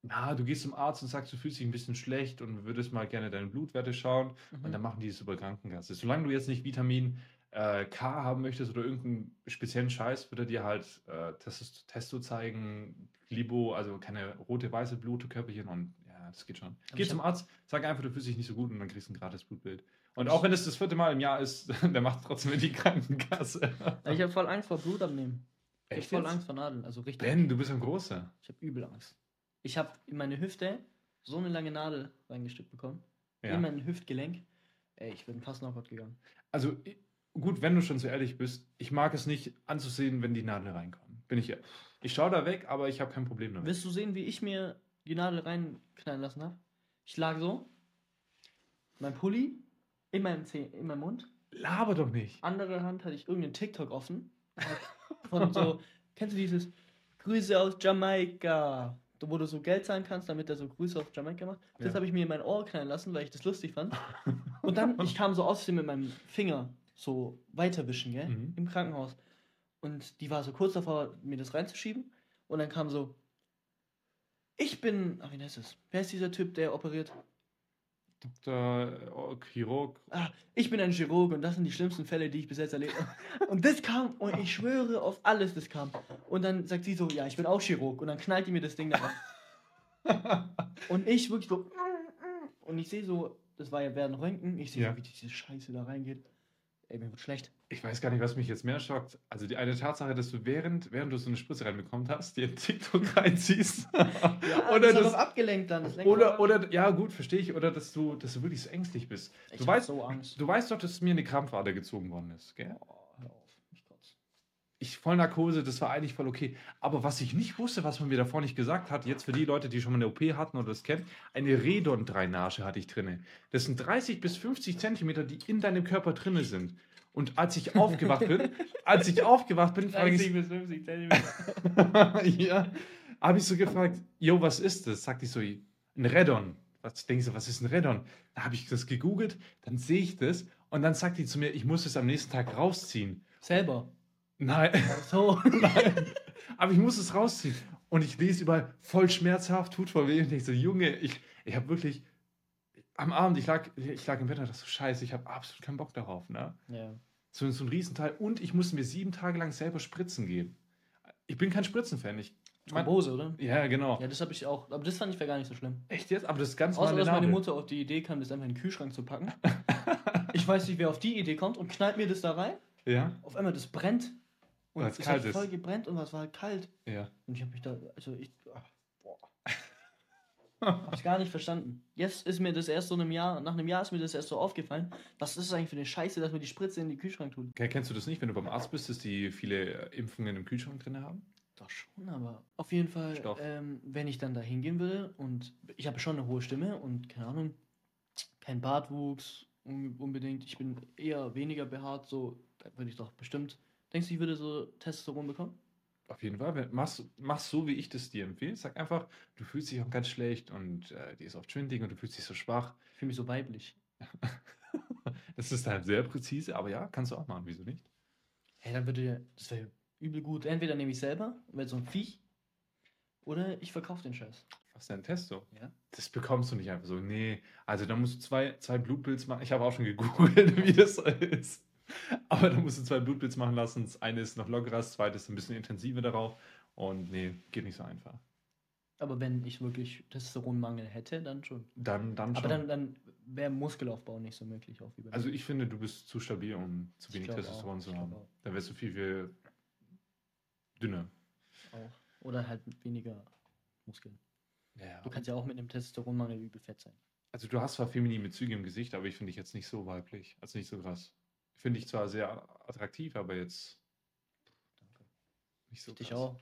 Na, du gehst zum Arzt und sagst, du fühlst dich ein bisschen schlecht und würdest mal gerne deine Blutwerte schauen. Mhm. Und dann machen die es über Krankenkasse. Solange du jetzt nicht Vitamin äh, K haben möchtest oder irgendeinen speziellen Scheiß, wird er dir halt äh, Testo, Testo zeigen, Libo, also keine rote, weiße Blutkörperchen und ja, das geht schon. Geh ich zum hab- Arzt, sag einfach, du fühlst dich nicht so gut und dann kriegst du ein gratis Blutbild. Und auch wenn es das vierte Mal im Jahr ist, (laughs) der macht trotzdem in die Krankenkasse. Ich habe voll Angst vor Blutabnehmen. Ich habe voll jetzt? Angst vor Nadeln, also richtig. Ben, du bist ein Großer. Ich habe übel Angst. Ich habe in meine Hüfte so eine lange Nadel reingesteckt bekommen. Ja. In mein Hüftgelenk. Ey, ich bin fast Knockout gegangen. Also gut, wenn du schon so ehrlich bist, ich mag es nicht anzusehen, wenn die Nadeln reinkommen. Bin ich ehrlich. Ich schaue da weg, aber ich habe kein Problem damit. Willst du sehen, wie ich mir die Nadel reinknallen lassen habe? Ich lag so, mein Pulli in meinem, Zeh in meinem Mund, Laber doch nicht. andere Hand hatte ich irgendeinen TikTok offen. Von so, (laughs) kennst du dieses Grüße aus Jamaika? Wo du so Geld zahlen kannst, damit er so Grüße aus Jamaika macht. Das Ja. habe ich mir in mein Ohr knallen lassen, weil ich das lustig fand. (laughs) Und dann, ich kam so außerdem mit meinem Finger so weiterwischen, gell? Mhm. Im Krankenhaus. Und die war so kurz davor, mir das reinzuschieben. Und dann kam so, ich bin, ach, wie heißt es? Wer ist dieser Typ, der operiert? Dr. oh, Chirurg. Ah, ich bin ein Chirurg und das sind die schlimmsten Fälle, die ich bis jetzt erlebt habe. Und das kam, und ich schwöre auf alles, das kam. Und dann sagt sie so, ja, ich bin auch Chirurg. Und dann knallt die mir das Ding da rein. (laughs) Und ich wirklich so, und ich sehe so, das war ja während Röntgen, ich sehe Ja. so, wie diese Scheiße da reingeht. Ey, mir wird schlecht. Ich weiß gar nicht, was mich jetzt mehr schockt. Also die eine Tatsache, dass du während, während du so eine Spritze reinbekommen hast, dir einen TikTok (laughs) reinziehst. Ja, (laughs) oder, das das, abgelenkt dann. Das oder, oder, ja gut, verstehe ich. Oder dass du, dass du wirklich so ängstlich bist. ich du hab weißt- so Angst. Du weißt doch, dass mir eine Krampfader gezogen worden ist, gell? Oh, ich voll Narkose, das war eigentlich voll okay. Aber was ich nicht wusste, was man mir davor nicht gesagt hat, jetzt für die Leute, die schon mal eine OP hatten oder das kennen, eine Redon-Drainage hatte ich drinne. Das sind 30 bis 50 Zentimeter, die in deinem Körper drinne sind. Und als ich aufgewacht bin, (laughs) als ich aufgewacht bin, frage 30 ich, bis 50 Zentimeter. (laughs) ja, habe ich so gefragt, jo, was ist das? Sagt ich so, ein Redon. Was denkst du, was ist ein Redon? Da habe ich das gegoogelt, dann sehe ich das und dann sagt die zu mir, ich muss es am nächsten Tag rausziehen. Selber. Nein, so. (laughs) nein, aber ich muss es rausziehen. Und ich lese überall voll schmerzhaft, tut voll weh. Und ich so, Junge, ich, ich habe wirklich, am Abend, ich lag, ich lag im Bett und dachte so, scheiße, ich habe absolut keinen Bock darauf. Ne? Ja. So, so ein Riesenteil. Und ich musste mir sieben Tage lang selber Spritzen geben. Ich bin kein Spritzenfan. Ich, Thrombose, oder? ja, genau. Ja, das habe ich auch. Aber das fand ich gar nicht so schlimm. Echt jetzt? Aber das ist ganz Außer, dass meine. Mutter auf die Idee kam, das einfach in den Kühlschrank zu packen. (laughs) ich weiß nicht, wer auf die Idee kommt und knallt mir das da rein. Ja, Auf einmal, das brennt. Und es es kalt hat ist. voll gebrennt und es war halt kalt. ja. Und ich habe mich da, also ich, ach, boah. Hab's gar nicht verstanden. Jetzt ist mir das erst so einem Jahr, nach einem Jahr ist mir das erst so aufgefallen. Was ist das eigentlich für eine Scheiße, dass man die Spritze in den Kühlschrank tut? Okay, kennst du das nicht, wenn du beim Arzt bist, dass die viele äh, Impfungen im Kühlschrank drin haben? Doch schon, aber auf jeden Fall, ähm, wenn ich dann da hingehen würde und ich habe schon eine hohe Stimme und keine Ahnung, kein Bartwuchs un unbedingt, ich bin eher weniger behaart, so, da würde ich doch bestimmt. Denkst du, ich würde so Testosteron bekommen? Auf jeden Fall. Wenn- Mach's, mach's so, wie ich das dir empfehle. Sag einfach, du fühlst dich auch ganz schlecht und äh, dir ist oft schwindig und du fühlst dich so schwach. Ich fühle mich so weiblich. (laughs) Das ist halt sehr präzise, aber ja, kannst du auch machen. Wieso nicht? Hey, dann würde das wäre übel gut. Entweder nehme ich selber, werde so ein Viech, oder ich verkaufe den Scheiß. Was denn Testo? Ja. Das bekommst du nicht einfach so. Nee. Also da musst du zwei, zwei Blutbilds machen. Ich habe auch schon gegoogelt, (laughs) wie das so ist. (laughs) Aber da musst du zwei Blutbilds machen lassen. Das eine ist noch lockerer, das zweite ist ein bisschen intensiver darauf. Und nee, geht nicht so einfach. Aber wenn ich wirklich Testosteronmangel hätte, dann schon. Dann, dann schon. Aber dann, dann wäre Muskelaufbau nicht so möglich, auch wie also ich finde, du bist zu stabil, um zu wenig Testosteron auch, zu haben. Dann wärst du viel, viel dünner. auch. Oder halt weniger Muskeln. Ja. Du kannst ja auch mit einem Testosteronmangel übel fett sein. Also du hast zwar feminine Züge im Gesicht, aber ich finde dich jetzt nicht so weiblich. Also nicht so krass. Finde ich zwar sehr attraktiv, aber jetzt Danke. nicht so Dich krass. auch.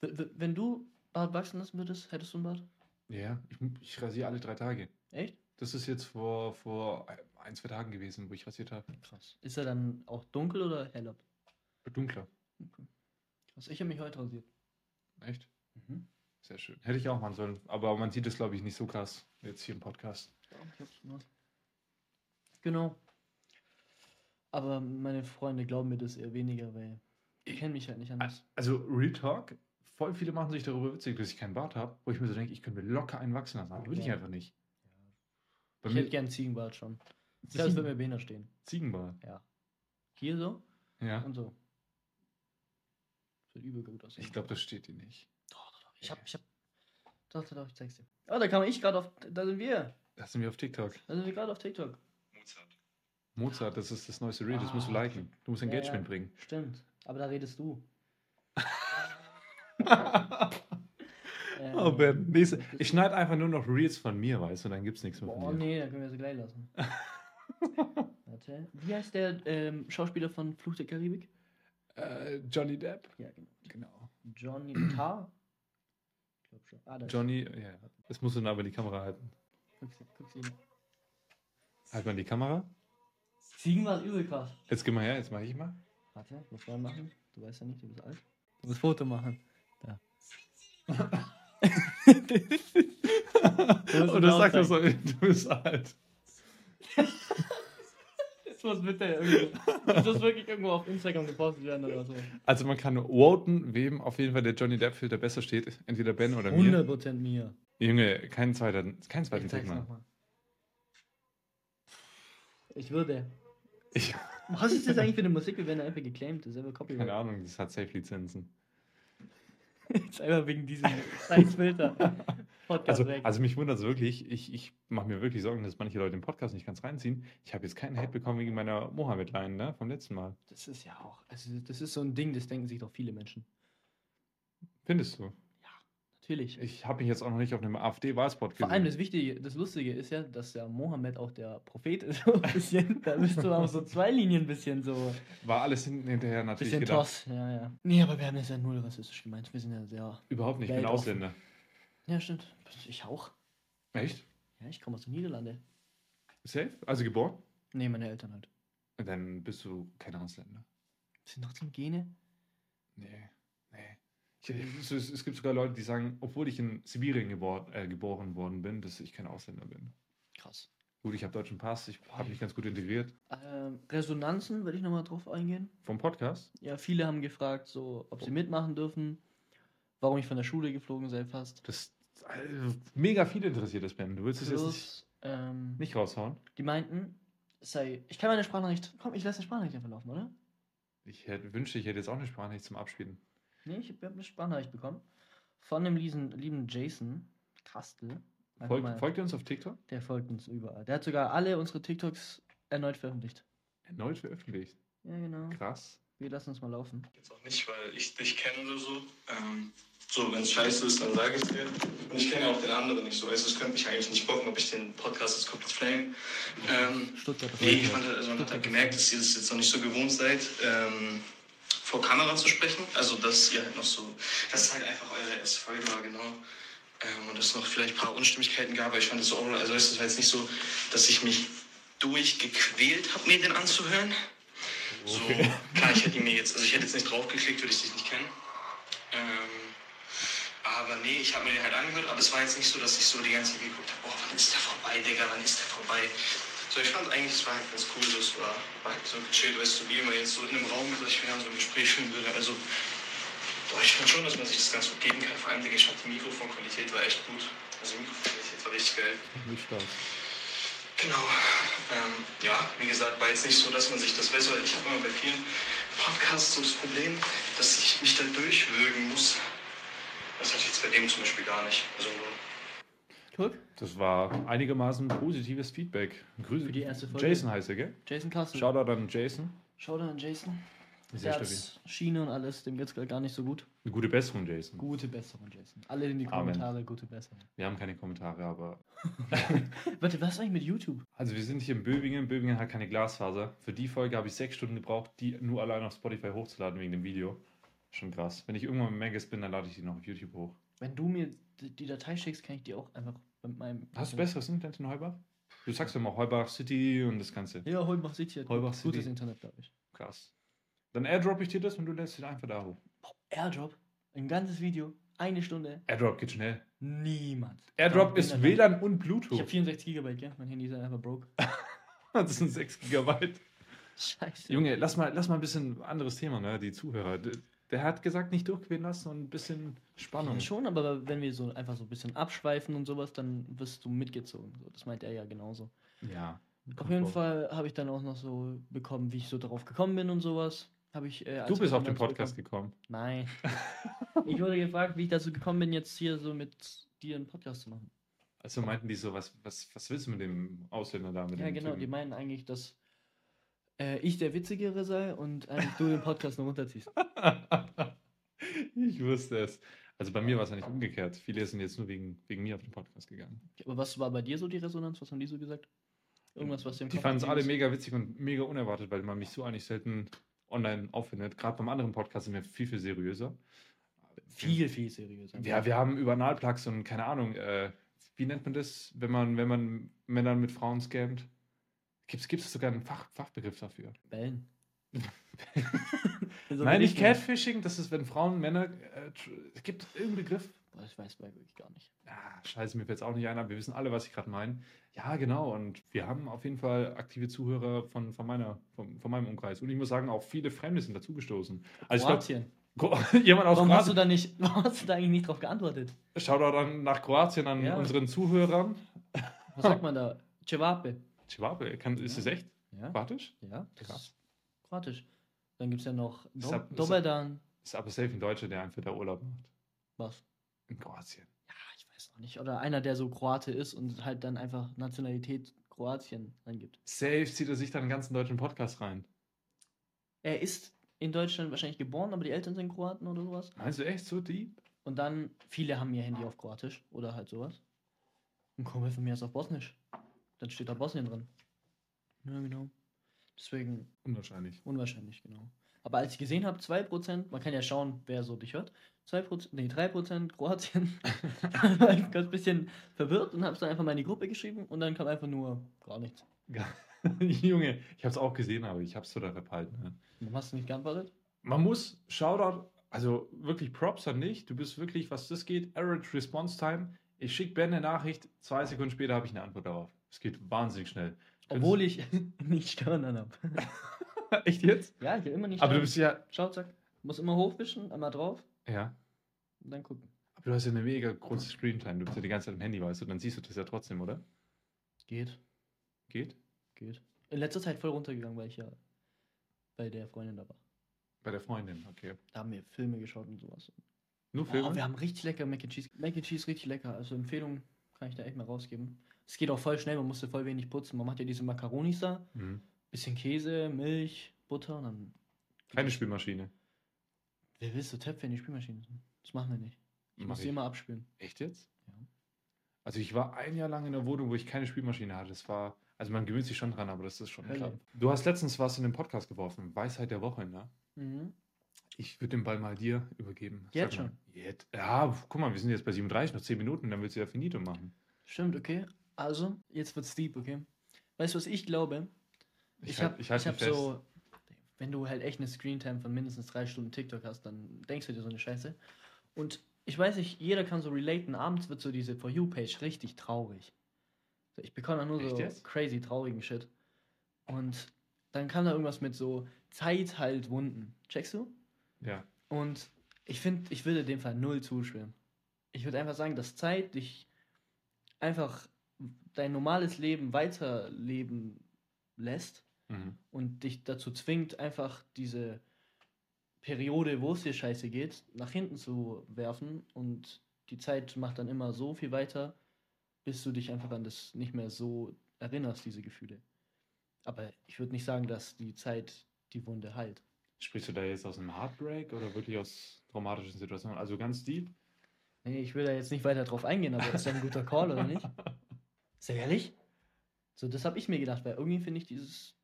W wenn du Bart wachsen lassen würdest, hättest du einen Bart? Ja, ich, ich rasiere alle drei Tage. Echt? Das ist jetzt vor, vor ein, zwei Tagen gewesen, wo ich rasiert habe. Krass. Ist er dann auch dunkel oder heller? Dunkler. Okay. Krass. Ich habe mich heute rasiert. Echt? Mhm. Sehr schön. Hätte ich auch machen sollen. Aber man sieht es, glaube ich, nicht so krass jetzt hier im Podcast. Ja, ich hab's gemacht. Genau. Aber meine Freunde glauben mir das eher weniger, weil die kennen mich halt nicht anders. Also Real Talk, voll viele machen sich darüber witzig, dass ich keinen Bart habe, wo ich mir so denke, ich könnte mir locker einen wachsen lassen. Aber will ich Ja. einfach nicht. Bei Ich mir hätte gern einen Ziegenbart schon. Ich glaube, es wird mir behindert stehen. Ziegenbart. Ja. Hier so Ja. und so. Das wird übel gut aussehen. Ich glaube, das steht dir nicht. Doch, doch, doch. Ich hab, ich hab. Doch, doch, doch, ich zeig's dir. Oh, da kam ich gerade auf. Da sind wir. Das sind wir auf TikTok. Da sind wir gerade auf TikTok. Mozart. Mozart, das ist das neueste Reel, das Ah, musst du liken. Du musst Ja, Engagement ja. bringen. Stimmt. Aber da redest du. (laughs) Ähm, oh, Ben. Nächste. das Ich schneide einfach nur noch Reels von mir, weißt du, und dann gibt's nichts mehr von dir. nee, dann können wir sie gleich lassen. (laughs) Warte. Wie heißt der ähm, Schauspieler von Fluch der Karibik? Äh, Johnny Depp. Ja, genau. Genau. Johnny Tar? Ich glaube schon. Ah, Johnny, ja, das musst du dann aber in die Kamera halten. Guck sie, guck sie. Halt mal die Kamera. Ziegen war übel krass. Jetzt geh mal her, jetzt mache ich mal. Warte, was wollen wir machen? Du weißt ja nicht, du bist alt. Du musst Foto machen. Da. (laughs) Und du sagst so, du bist alt. Das muss bitte irgendwo. Das muss wirklich irgendwo auf Instagram gepostet werden oder so. Also man kann voten, wem auf jeden Fall der Johnny Depp-Filter besser steht. Entweder Ben oder mir. 100% mir. Junge, kein zweiter, kein zweiten Ich Tick nochmal. Ich würde. Ich, (laughs) Was ist das eigentlich für eine Musik? Wir werden einfach geclaimed. Das ist einfach Copyright. keine Ahnung, das hat Safe-Lizenzen. Jetzt einfach wegen diesem (laughs) Scheißfilter. (laughs) Podcast Also, weg. also mich wundert es wirklich, ich, ich mache mir wirklich Sorgen, dass manche Leute den Podcast nicht ganz reinziehen. Ich habe jetzt keinen Hate bekommen wegen meiner Mohammed-Line ne, vom letzten Mal. das ist ja auch. Also, das ist so ein Ding, das denken sich doch viele Menschen. Findest du? Natürlich. Ich habe mich jetzt auch noch nicht auf einem AfD-Wahlspot gesehen. Vor allem das Wichtige, das Lustige ist ja, dass der Mohammed auch der Prophet ist. (laughs) So ein bisschen. Da bist du auf so zwei Linien ein bisschen so. War alles hinten hinterher natürlich Bisschen gedacht. toss. Ja, ja. Nee, aber wir haben das ja null rassistisch gemeint. Wir sind ja sehr. Überhaupt nicht, ich bin. Ausländer. Ja, stimmt. Ich auch. Echt? Ja, ich komme aus den Niederlande. Safe? Also geboren? Nee, meine Eltern halt. Dann bist du kein Ausländer. Sind noch zum Gene? Nee, nee. Ich, es, es, gibt sogar Leute, die sagen, obwohl ich in Sibirien gebor äh, geboren worden bin, dass ich kein Ausländer bin. Krass. Gut, ich habe deutschen Pass, ich habe mich ganz gut integriert. Ähm, Resonanzen, würde ich nochmal drauf eingehen. Vom Podcast? Ja, viele haben gefragt, so, ob sie mitmachen dürfen, warum ich von der Schule geflogen sei fast. Das also, mega viel interessiert das, Ben. Du willst es jetzt nicht, ähm, nicht raushauen? die meinten, sei, ich kann meine Sprachnachricht, komm, ich lasse eine Sprachnachricht einfach laufen, oder? Ich hätte, wünschte, ich hätte jetzt auch eine Sprachnachricht zum Abspielen. Nee, ich habe eine Sprachnachricht bekommen von dem lieben, lieben Jason Kastel. Folgt, mal- folgt ihr uns auf TikTok? Der folgt uns überall. Der hat sogar alle unsere TikToks erneut veröffentlicht. Erneut veröffentlicht. Ja, genau. Krass. Wir lassen uns mal laufen. Jetzt auch nicht, weil ich dich kenne oder so. Ähm, so, wenn es scheiße ist, dann sage ich es dir. Und ich kenne ja auch den anderen nicht so. Also es könnte mich eigentlich nicht bocken, ob ich den Podcast jetzt komplett flame. Ähm, Stuttgart. nee, ich fand halt, also man hat halt gemerkt, dass ihr das jetzt noch nicht so gewohnt seid, ähm, vor Kamera zu sprechen. Also dass ihr halt noch so, dass es halt einfach eure erste Folge war, genau. Ähm, und es noch vielleicht ein paar Unstimmigkeiten gab, aber ich fand es so, also es war jetzt nicht so, dass ich mich durchgequält habe, mir den anzuhören. So, klar, ich hätte ihn mir jetzt, also ich hätte jetzt nicht draufgeklickt, würde ich dich nicht kennen. Ähm, aber nee, ich habe mir den halt angehört, aber es war jetzt nicht so, dass ich so die ganze Zeit geguckt habe, oh, wann ist der vorbei, Digga, wann ist der vorbei? So, ich fand eigentlich, es war halt ganz cool, so, es war, war halt so gechillt, weißt du, wie immer jetzt so in einem Raum mit euch wären, so ein Gespräch führen würde. Also, boah, ich fand schon, dass man sich das ganz gut geben kann. Vor allem, Digga, ich fand die Mikrofonqualität war echt gut. Also, die Mikrofonqualität war richtig geil. Nicht Spaß. Genau. Ähm, ja, wie gesagt, war jetzt nicht so, dass man sich das weil ich habe immer bei vielen Podcasts so das Problem, dass ich mich da durchwürgen muss. Das hatte ich jetzt bei dem zum Beispiel gar nicht. Also, Guck, Das war einigermaßen positives Feedback. Grüße. Für die erste Folge. Jason heißt er, gell? Jason Kastel. Shoutout an Jason. Schau an Jason. Sehr hat Schiene und alles, dem geht's grad gar nicht so gut. Eine gute Besserung, Jason. Gute Besserung, Jason. Alle in die Amen. Kommentare, gute Besserung. Wir haben keine Kommentare, aber. (laughs) Warte, was ist eigentlich mit YouTube? Also, wir sind hier in Böbingen. Böbingen hat keine Glasfaser. Für die Folge habe ich sechs Stunden gebraucht, die nur allein auf Spotify hochzuladen wegen dem Video. Schon krass. Wenn ich irgendwann mit Megas bin, dann lade ich die noch auf YouTube hoch. Wenn du mir die Datei schickst, kann ich die auch einfach mit meinem. Hast du besseres Internet in Heubach? Du sagst immer Heubach City und das Ganze. Ja, Heubach City hat Heubach gut, gutes City. Internet, glaube ich. Krass. Dann airdrop ich dir das und du lädst es einfach da hoch. Boah, Airdrop, ein ganzes Video, eine Stunde, Airdrop geht schnell. niemand. Airdrop ist. WLAN und Ich Bluetooth. habe 64 Gigabyte, gell? Mein Handy ist einfach broke. (laughs) Das sind 6 Gigabyte. Scheiße. Junge, lass mal, lass mal ein bisschen anderes Thema, ne? Die Zuhörer. Der, hat gesagt, nicht durchqueren lassen und ein bisschen Spannung. Ja, schon, aber wenn wir so einfach so ein bisschen abschweifen und sowas, dann wirst du mitgezogen. Das meint er ja genauso. Ja. Auf jeden Fall habe ich dann auch noch so bekommen, wie ich so darauf gekommen bin und sowas. Ich. Äh, Du bist auf den Podcast gekommen. Nein. (laughs) ich wurde gefragt, wie ich dazu gekommen bin, jetzt hier so mit dir einen Podcast zu machen. Also meinten die so, was, was, was willst du mit dem Ausländer da? Mit Ja, genau. Typen? Die meinen eigentlich, dass äh, ich der Witzigere sei und eigentlich du den Podcast nur runterziehst. (laughs) ich wusste es. Also bei mir war es ja nicht umgekehrt. Viele sind jetzt nur wegen, wegen mir auf den Podcast gegangen. Aber was war bei dir so die Resonanz? Was haben die so gesagt? Irgendwas, was im Die fanden es alle mega witzig und mega unerwartet, weil man mich so eigentlich selten online auffindet. Gerade beim anderen Podcast sind wir viel, viel seriöser. Viel, viel seriöser. Ja, wir haben über Analplugs und keine Ahnung, äh, wie nennt man das, wenn man, wenn man Männer mit Frauen scammt? Gibt es sogar einen Fach, Fachbegriff dafür? Bellen. (laughs) So Nein, nicht. Catfishing, das ist, wenn Frauen Männer. Äh, gibt es irgendeinen Begriff? Boah, Das weiß man wirklich gar nicht. Ah, scheiße, mir fällt es auch nicht ein, aber wir wissen alle, was ich gerade meine. Ja, genau. Und wir haben auf jeden Fall aktive Zuhörer von, von, meiner, von, von meinem Umkreis. Und ich muss sagen, auch viele Fremde sind dazugestoßen. Also Kroatien. ich glaube, (laughs) jemand aus Warum hast du Kroatien. da nicht, (laughs) warum hast du da eigentlich nicht drauf geantwortet? Shoutout an, nach Kroatien an Ja. unseren Zuhörern. Was sagt man da? Cevape. Chihuahua, kann, ist das echt? Ja, Kroatisch? ja Krass. kroatisch. Dann gibt es ja noch Ist Do ab- ist-. Ist aber safe ein Deutscher, der einfach da Urlaub macht. Was? In Kroatien. Ja, ich weiß noch nicht. Oder einer, der so Kroate ist und halt dann einfach Nationalität Kroatien angibt. Safe zieht er sich dann einen ganzen deutschen Podcast rein. Er ist in Deutschland wahrscheinlich geboren, aber die Eltern sind Kroaten oder sowas. Du echt so deep? Und dann, viele haben ihr Handy auf Kroatisch oder halt sowas. Ein Kumpel von mir ist auf Bosnisch. Dann steht da Bosnien drin. Ja, genau. Deswegen Unwahrscheinlich. unwahrscheinlich, genau. Aber als ich gesehen habe, 2%, man kann ja schauen, wer so dich hört. 2%, nee, 3% Kroatien. (laughs) war ich ganz bisschen verwirrt und habe es dann einfach mal in die Gruppe geschrieben und dann kam einfach nur gar nichts. (laughs) Junge, ich habe es auch gesehen, aber ich habe es sogar verpeilt. Ne? Warum hast du nicht geantwortet? Man muss, Shoutout, also wirklich Props an dich. Du bist wirklich, was das geht, Average Response Time. Ich schicke Ben eine Nachricht, zwei Sekunden später habe ich eine Antwort darauf. Es geht wahnsinnig schnell. Obwohl ich (laughs) nicht stören an habe. (laughs) Echt jetzt? Ja, ich will immer nicht Aber du bist ja. Schau, zack. Muss immer hochwischen, einmal drauf Ja. und dann gucken. Aber du hast ja eine mega große Screentime. Du bist ja die ganze Zeit im Handy, weißt du? Dann siehst du das ja trotzdem, oder? Geht. Geht? Geht. In letzter Zeit voll runtergegangen, weil ich ja bei der Freundin da war. Bei der Freundin, okay. Da haben wir Filme geschaut und sowas. Nur Filme? Oh, wir haben richtig lecker Mac and Cheese. Mac and Cheese richtig lecker. Also Empfehlung kann ich da echt mal rausgeben. Es geht auch voll schnell, man musste voll wenig putzen. Man macht ja diese Macaronis da, mhm. bisschen Käse, Milch, Butter und dann. Keine Spielmaschine. Wer willst du Töpfe in die Spülmaschine? Das machen wir nicht. Ich Mach muss ich. sie immer abspülen. Echt jetzt? Ja. Also ich war ein Jahr lang in einer Wohnung, wo ich keine Spielmaschine hatte. Das war, also man gewöhnt sich schon dran, aber das ist schon klar. Du hast letztens was in den Podcast geworfen, Weisheit der Woche, ne? Mhm. Ich würde den Ball mal dir übergeben. Jetzt mal. Jetzt? Ja, guck mal, wir sind jetzt bei 37, noch 10 Minuten, dann willst du ja finito machen. Stimmt, okay. Also, jetzt wird's deep, okay? Weißt du, was ich glaube? Ich, halt- habe ich ich halt hab mich fest. so, wenn du halt echt eine Screentime von mindestens drei Stunden TikTok hast, dann denkst du dir so eine Scheiße. Und ich weiß nicht, jeder kann so relaten, abends wird so diese For You-Page richtig traurig. Ich bekomme nur Echt so jetzt? crazy traurigen Shit. Und dann kam da irgendwas mit so Zeit halt Wunden. Checkst du? Ja. Und ich finde, ich würde dem Fall null zustimmen. Ich würde einfach sagen, dass Zeit dich einfach dein normales Leben weiterleben lässt Mhm. und dich dazu zwingt, einfach diese Periode, wo es dir scheiße geht, nach hinten zu werfen und die Zeit macht dann immer so viel weiter, bis du dich einfach an das nicht mehr so erinnerst, diese Gefühle. Aber ich würde nicht sagen, dass die Zeit die Wunde heilt. Sprichst du da jetzt aus einem Heartbreak oder wirklich aus traumatischen Situationen? Also ganz deep? Nee, ich will da jetzt nicht weiter drauf eingehen, aber ist das ein guter Call oder nicht? (laughs) Ist ja ehrlich? So, das habe ich mir gedacht, weil irgendwie finde ich dieses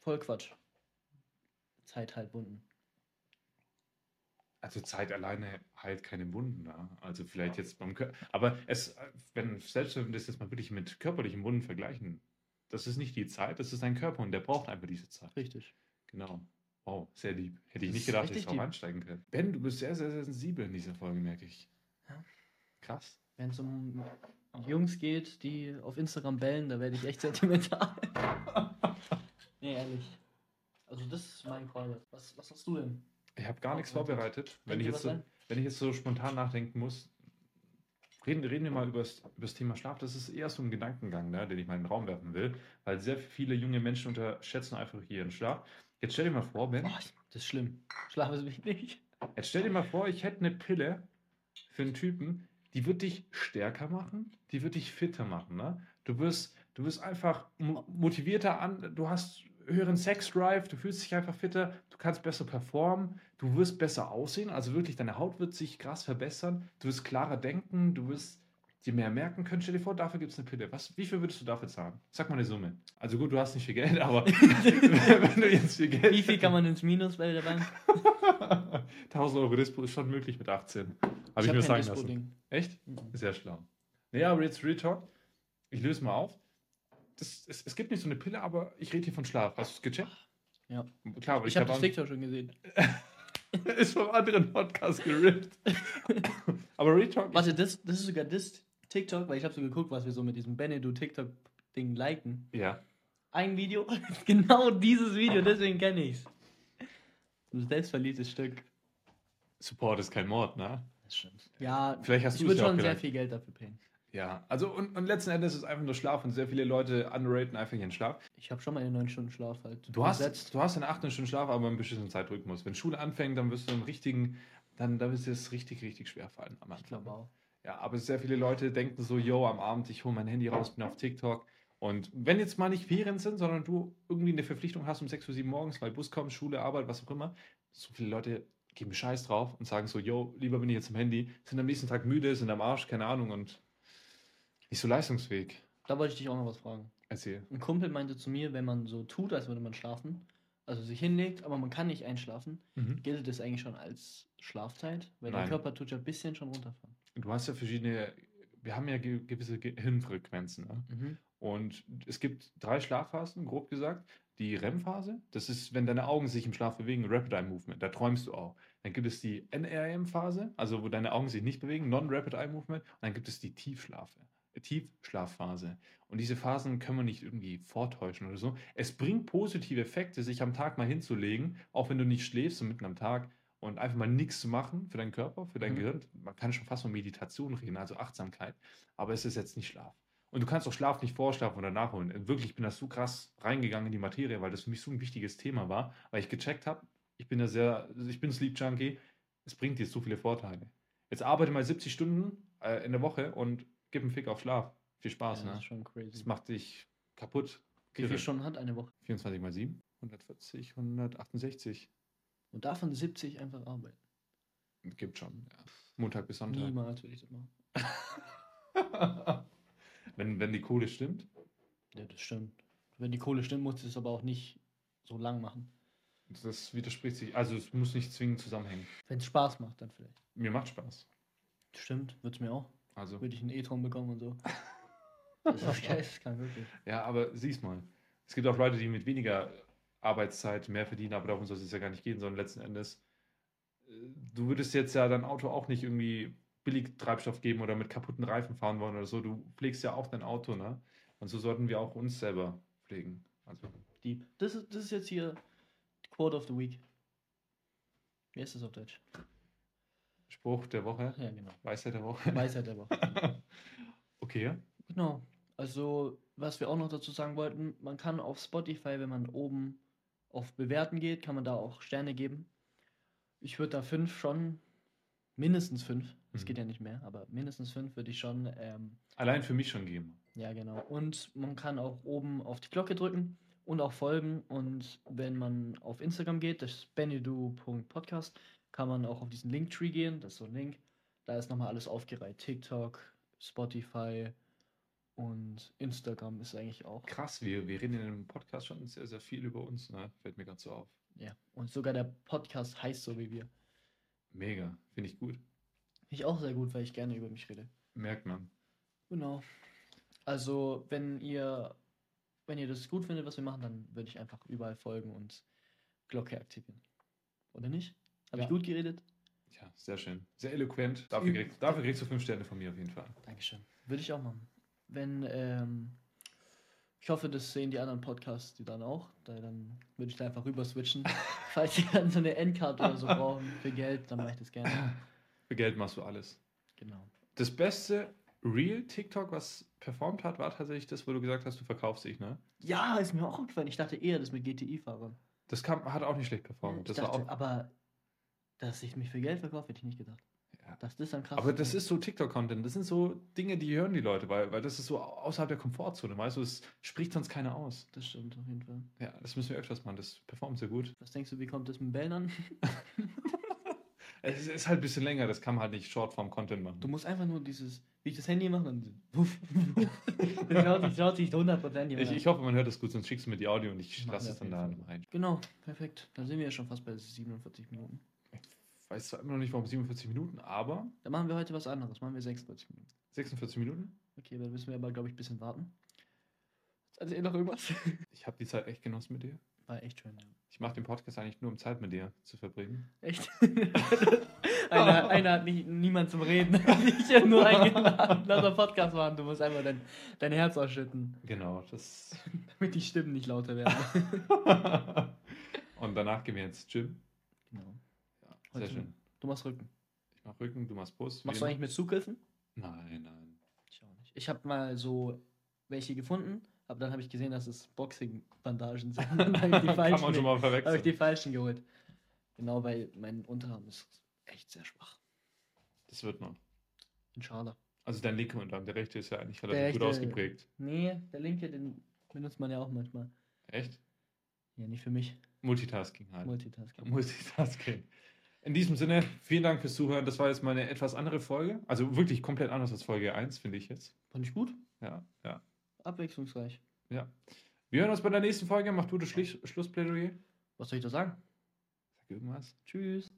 voll Quatsch. Zeit halt Wunden. Also Zeit alleine heilt keine Wunden da. Also vielleicht jetzt beim Körper. Aber es, wenn selbst wenn wir das jetzt mal wirklich mit körperlichen Wunden vergleichen, das ist nicht die Zeit, das ist dein Körper und der braucht einfach diese Zeit. Richtig. Genau. Wow, sehr lieb. Hätte ich Das nicht gedacht, dass ich drauf einsteigen könnte. Ben, du bist sehr, sehr, sehr sensibel in dieser Folge, merke ich. Ja. Krass. Wenn es um Jungs geht, die auf Instagram bellen, da werde ich echt (laughs) sentimental. (laughs) nee, ehrlich. Also das ist mein Call. Was, was hast du denn? Ich habe gar nichts vorbereitet. Wenn ich, jetzt so, wenn ich jetzt so spontan nachdenken muss, reden, reden wir mal über das Thema Schlaf. Das ist eher so ein Gedankengang, ne, den ich mal in den Raum werfen will, weil sehr viele junge Menschen unterschätzen einfach ihren Schlaf. Jetzt stell dir mal vor, Ben, Oh, das ist schlimm. Schlaf ist wichtig. jetzt stell dir mal vor, ich hätte eine Pille für einen Typen, die wird dich stärker machen, die wird dich fitter machen. Ne? Du, wirst, du wirst einfach mo- motivierter an, du hast höheren Sex-Drive, du fühlst dich einfach fitter, du kannst besser performen, du wirst besser aussehen, also wirklich deine Haut wird sich krass verbessern, du wirst klarer denken, du wirst dir mehr merken können. Stell dir vor, dafür gibt es eine Pille. Was, wie viel würdest du dafür zahlen? Sag mal eine Summe. Also gut, du hast nicht viel Geld, aber (laughs) wenn du jetzt viel Geld Wie viel kann man ins Minus bei der Bank? (laughs) 1000 Euro Dispo ist schon möglich mit 18. Habe ich, hab mir sagen lassen. Dispo-Ding. Echt? Sehr schlau. Naja, aber jetzt Real Talk. Ich löse mal auf. Das, es, es gibt nicht so eine Pille, aber ich rede hier von Schlaf. Hast du es gecheckt? Ja. Klar, aber Ich ich, habe das TikTok schon gesehen. (laughs) ist vom anderen Podcast gerippt. aber Real Talk. Warte, das, das ist sogar das TikTok, weil ich habe so geguckt, was wir so mit diesem Benedu TikTok-Ding liken. ja. Ein Video, (laughs) genau dieses Video, deswegen kenne ich's. Ein selbstverliebtes Stück. Support ist kein Mord, ne? Das stimmt. Ja, Vielleicht hast ich du es würde ja schon sehr viel Geld dafür payen. Ja. Also, und, und letzten Endes ist es einfach nur Schlaf und sehr viele Leute underraten einfach ihren Schlaf. Ich habe schon mal einen 9 Stunden Schlaf halt. Du hast, gesetzt. du hast einen 8 Stunden Schlaf, aber einen bestimmten Zeitrhythmus. Wenn Schule anfängt, dann wirst du im richtigen, dann, dann wird es richtig, richtig schwer fallen am Ich glaube auch. Ja, aber sehr viele Leute denken so, yo, am Abend, ich hole mein Handy raus, bin auf TikTok. Und wenn jetzt mal nicht Ferien sind, sondern du irgendwie eine Verpflichtung hast um 6 Uhr, 7 morgens, weil Bus kommt, Schule, Arbeit, was auch immer, so viele Leute geben Scheiß drauf und sagen so, yo, lieber bin ich jetzt am Handy, sind am nächsten Tag müde, sind am Arsch, keine Ahnung und nicht so leistungsfähig. Da wollte ich dich auch noch was fragen. Erzähl. Ein Kumpel meinte zu mir, wenn man so tut, als würde man schlafen, also sich hinlegt, aber man kann nicht einschlafen, Mhm. gilt das eigentlich schon als Schlafzeit? Weil Nein. der Körper tut ja ein bisschen schon runterfahren. Du hast ja verschiedene, wir haben ja ge gewisse Gehirnfrequenzen. Ne? Mhm. Und es gibt drei Schlafphasen, grob gesagt. Die REM-Phase, das ist, wenn deine Augen sich im Schlaf bewegen, Rapid Eye Movement, da träumst du auch. Dann gibt es die NREM-Phase, also wo deine Augen sich nicht bewegen, Non-Rapid Eye Movement. Und dann gibt es die Tiefschlafe, äh, Tiefschlafphase. Und diese Phasen können wir nicht irgendwie vortäuschen oder so. Es bringt positive Effekte, sich am Tag mal hinzulegen, auch wenn du nicht schläfst, so mitten am Tag, und einfach mal nichts zu machen für deinen Körper, für dein Mhm. Gehirn. Man kann schon fast von Meditation reden, also Achtsamkeit. Aber es ist jetzt nicht Schlaf. Und du kannst auch Schlaf nicht vorschlafen oder nachholen. Wirklich, ich bin da so krass reingegangen in die Materie, weil das für mich so ein wichtiges Thema war, weil ich gecheckt habe, ich bin da sehr, ich bin Sleep Junkie, es bringt dir so viele Vorteile. Jetzt arbeite mal 70 Stunden äh, in der Woche und gib einen Fick auf Schlaf. Viel Spaß, ja, ne? das ist schon Das crazy. macht dich kaputt. Wie viele. Stunden hat eine Woche? 24 mal 7? 140, 168. Und davon 70 einfach arbeiten. Gibt schon, ja. Montag bis Sonntag. Niemals würde ich das machen. (laughs) wenn, wenn die Kohle stimmt. Ja, das stimmt. Wenn die Kohle stimmt, muss es aber auch nicht so lang machen. Das widerspricht sich. Also es muss nicht zwingend zusammenhängen. Wenn es Spaß macht, dann vielleicht. Mir macht Spaß. Stimmt, wird es mir auch. Also, Würde ich einen E-Tron bekommen und so. (laughs) Das ist geisteskrank, wirklich. ja, aber sieh's mal. Es gibt auch Leute, die mit weniger Arbeitszeit mehr verdienen, aber darum soll es ja gar nicht gehen, sondern letzten Endes, äh, du würdest jetzt ja dein Auto auch nicht irgendwie billig Treibstoff geben oder mit kaputten Reifen fahren wollen oder so. Du pflegst ja auch dein Auto, ne? Und so sollten wir auch uns selber pflegen. Also, Deep. Das ist, das ist jetzt hier Quote of the Week. Wie ist das auf Deutsch? Spruch der Woche, Ja, genau. Weisheit der Woche. Weisheit der Woche. (laughs) okay. Genau. Also, was wir auch noch dazu sagen wollten, man kann auf Spotify, wenn man oben auf Bewerten geht, kann man da auch Sterne geben. Ich würde da fünf schon, mindestens fünf, es Mhm. geht ja nicht mehr, aber mindestens fünf würde ich schon, ähm, Allein für mich schon geben. ja genau. Und man kann auch oben auf die Glocke drücken und auch folgen. Und wenn man auf Instagram geht, das ist benedu.podcast, kann man auch auf diesen Linktree gehen, das ist so ein Link. Da ist nochmal alles aufgereiht. TikTok, Spotify und Instagram ist eigentlich auch. Krass, wir, wir reden in dem Podcast schon sehr, sehr viel über uns, ne? Fällt mir gerade so auf. Ja. Und sogar der Podcast heißt so wie wir. Mega. Finde ich gut. Finde ich auch sehr gut, weil ich gerne über mich rede. Merkt man. Genau. Also, wenn ihr, wenn ihr das gut findet, was wir machen, dann würde ich einfach überall folgen und Glocke aktivieren. Oder nicht? Habe Ja. ich gut geredet? Ja, sehr schön. Sehr eloquent. Dafür, kriegst, dafür kriegst du fünf Sterne von mir auf jeden Fall. Dankeschön. Würde ich auch machen. Wenn, ähm, ich hoffe, das sehen die anderen Podcasts, die dann auch. Da, dann würde ich da einfach rüber switchen. (laughs) Falls die dann so eine Endcard oder so brauchen für Geld, dann mache ich das gerne. Für Geld machst du alles. Genau. Das beste Real TikTok, was performt hat, war tatsächlich das, wo du gesagt hast, du verkaufst dich, ne? Ja, ist mir auch aufgefallen. Ich dachte eher, das mit GTI-Fahrern. Das kam, hat auch nicht schlecht performt. Das dachte, aber dass ich mich für Geld verkaufe, hätte ich nicht gedacht. Das dann krass aber das ist so TikTok-Content. Das sind so Dinge, die hören die Leute, weil, weil das ist so außerhalb der Komfortzone. Weißt du, es spricht sonst keiner aus. Das stimmt auf jeden Fall. Ja, das müssen wir öfters machen. Das performt sehr gut. Was denkst du, wie kommt das mit Bällen an? (laughs) Es ist- ist halt ein bisschen länger. Das kann man halt nicht Shortform-Content machen. Du musst einfach nur dieses, wie ich das Handy mache, dann (laughs) wuff, wuff. das schaut sich, schaut sich 100% jemand Ich, ich hoffe, man hört das gut, sonst schickst du mir die Audio und ich lasse es dann da rein. Genau, perfekt. Dann sind wir ja schon fast bei 47 Minuten. Ich weiß zwar immer noch nicht, warum 47 Minuten, aber Dann machen wir heute was anderes. Machen wir 46 Minuten. 46 Minuten. Okay, dann müssen wir aber, glaube ich, ein bisschen warten. Also eh noch irgendwas? (laughs) Ich habe die Zeit echt genossen mit dir. War echt schön, ja. Ich mache den Podcast eigentlich nur, um Zeit mit dir zu verbringen. Echt? (laughs) einer, (laughs) einer hat nicht, niemand zum Reden. ich habe nur eingeladen. Lass mal Podcast machen. Du musst einfach dein, dein Herz ausschütten, Genau, das. damit die Stimmen nicht lauter werden. und danach gehen wir ins Gym. genau. Sehr schön. Du machst Rücken. Ich mache Rücken, du machst Brust. Machst du eigentlich mit Zugriffen? Nein, nein. Ich auch nicht. Ich habe mal so welche gefunden, aber dann habe ich gesehen, dass es Boxing-Bandagen sind. (laughs) Dann habe ich die (laughs) Kann falschen, man schon mal habe ich verwechseln. die falschen geholt. Genau, weil mein Unterarm ist echt sehr schwach. Das wird noch. Inshallah. Also dein linker Unterarm, der rechte ist ja eigentlich relativ gut rechte- ausgeprägt. Nee, der linke, den benutzt man ja auch manchmal. Echt? Ja, nicht für mich. Multitasking halt. Multitasking. Multitasking. In diesem Sinne, vielen Dank fürs Zuhören. Das war jetzt mal eine etwas andere Folge. Also wirklich komplett anders als Folge 1, finde ich jetzt. Fand ich gut. Ja, ja, Abwechslungsreich. ja. Wir hören uns bei der nächsten Folge. Mach du das Schli Schlussplädoyer. Was soll ich da sagen? Sag irgendwas. Tschüss.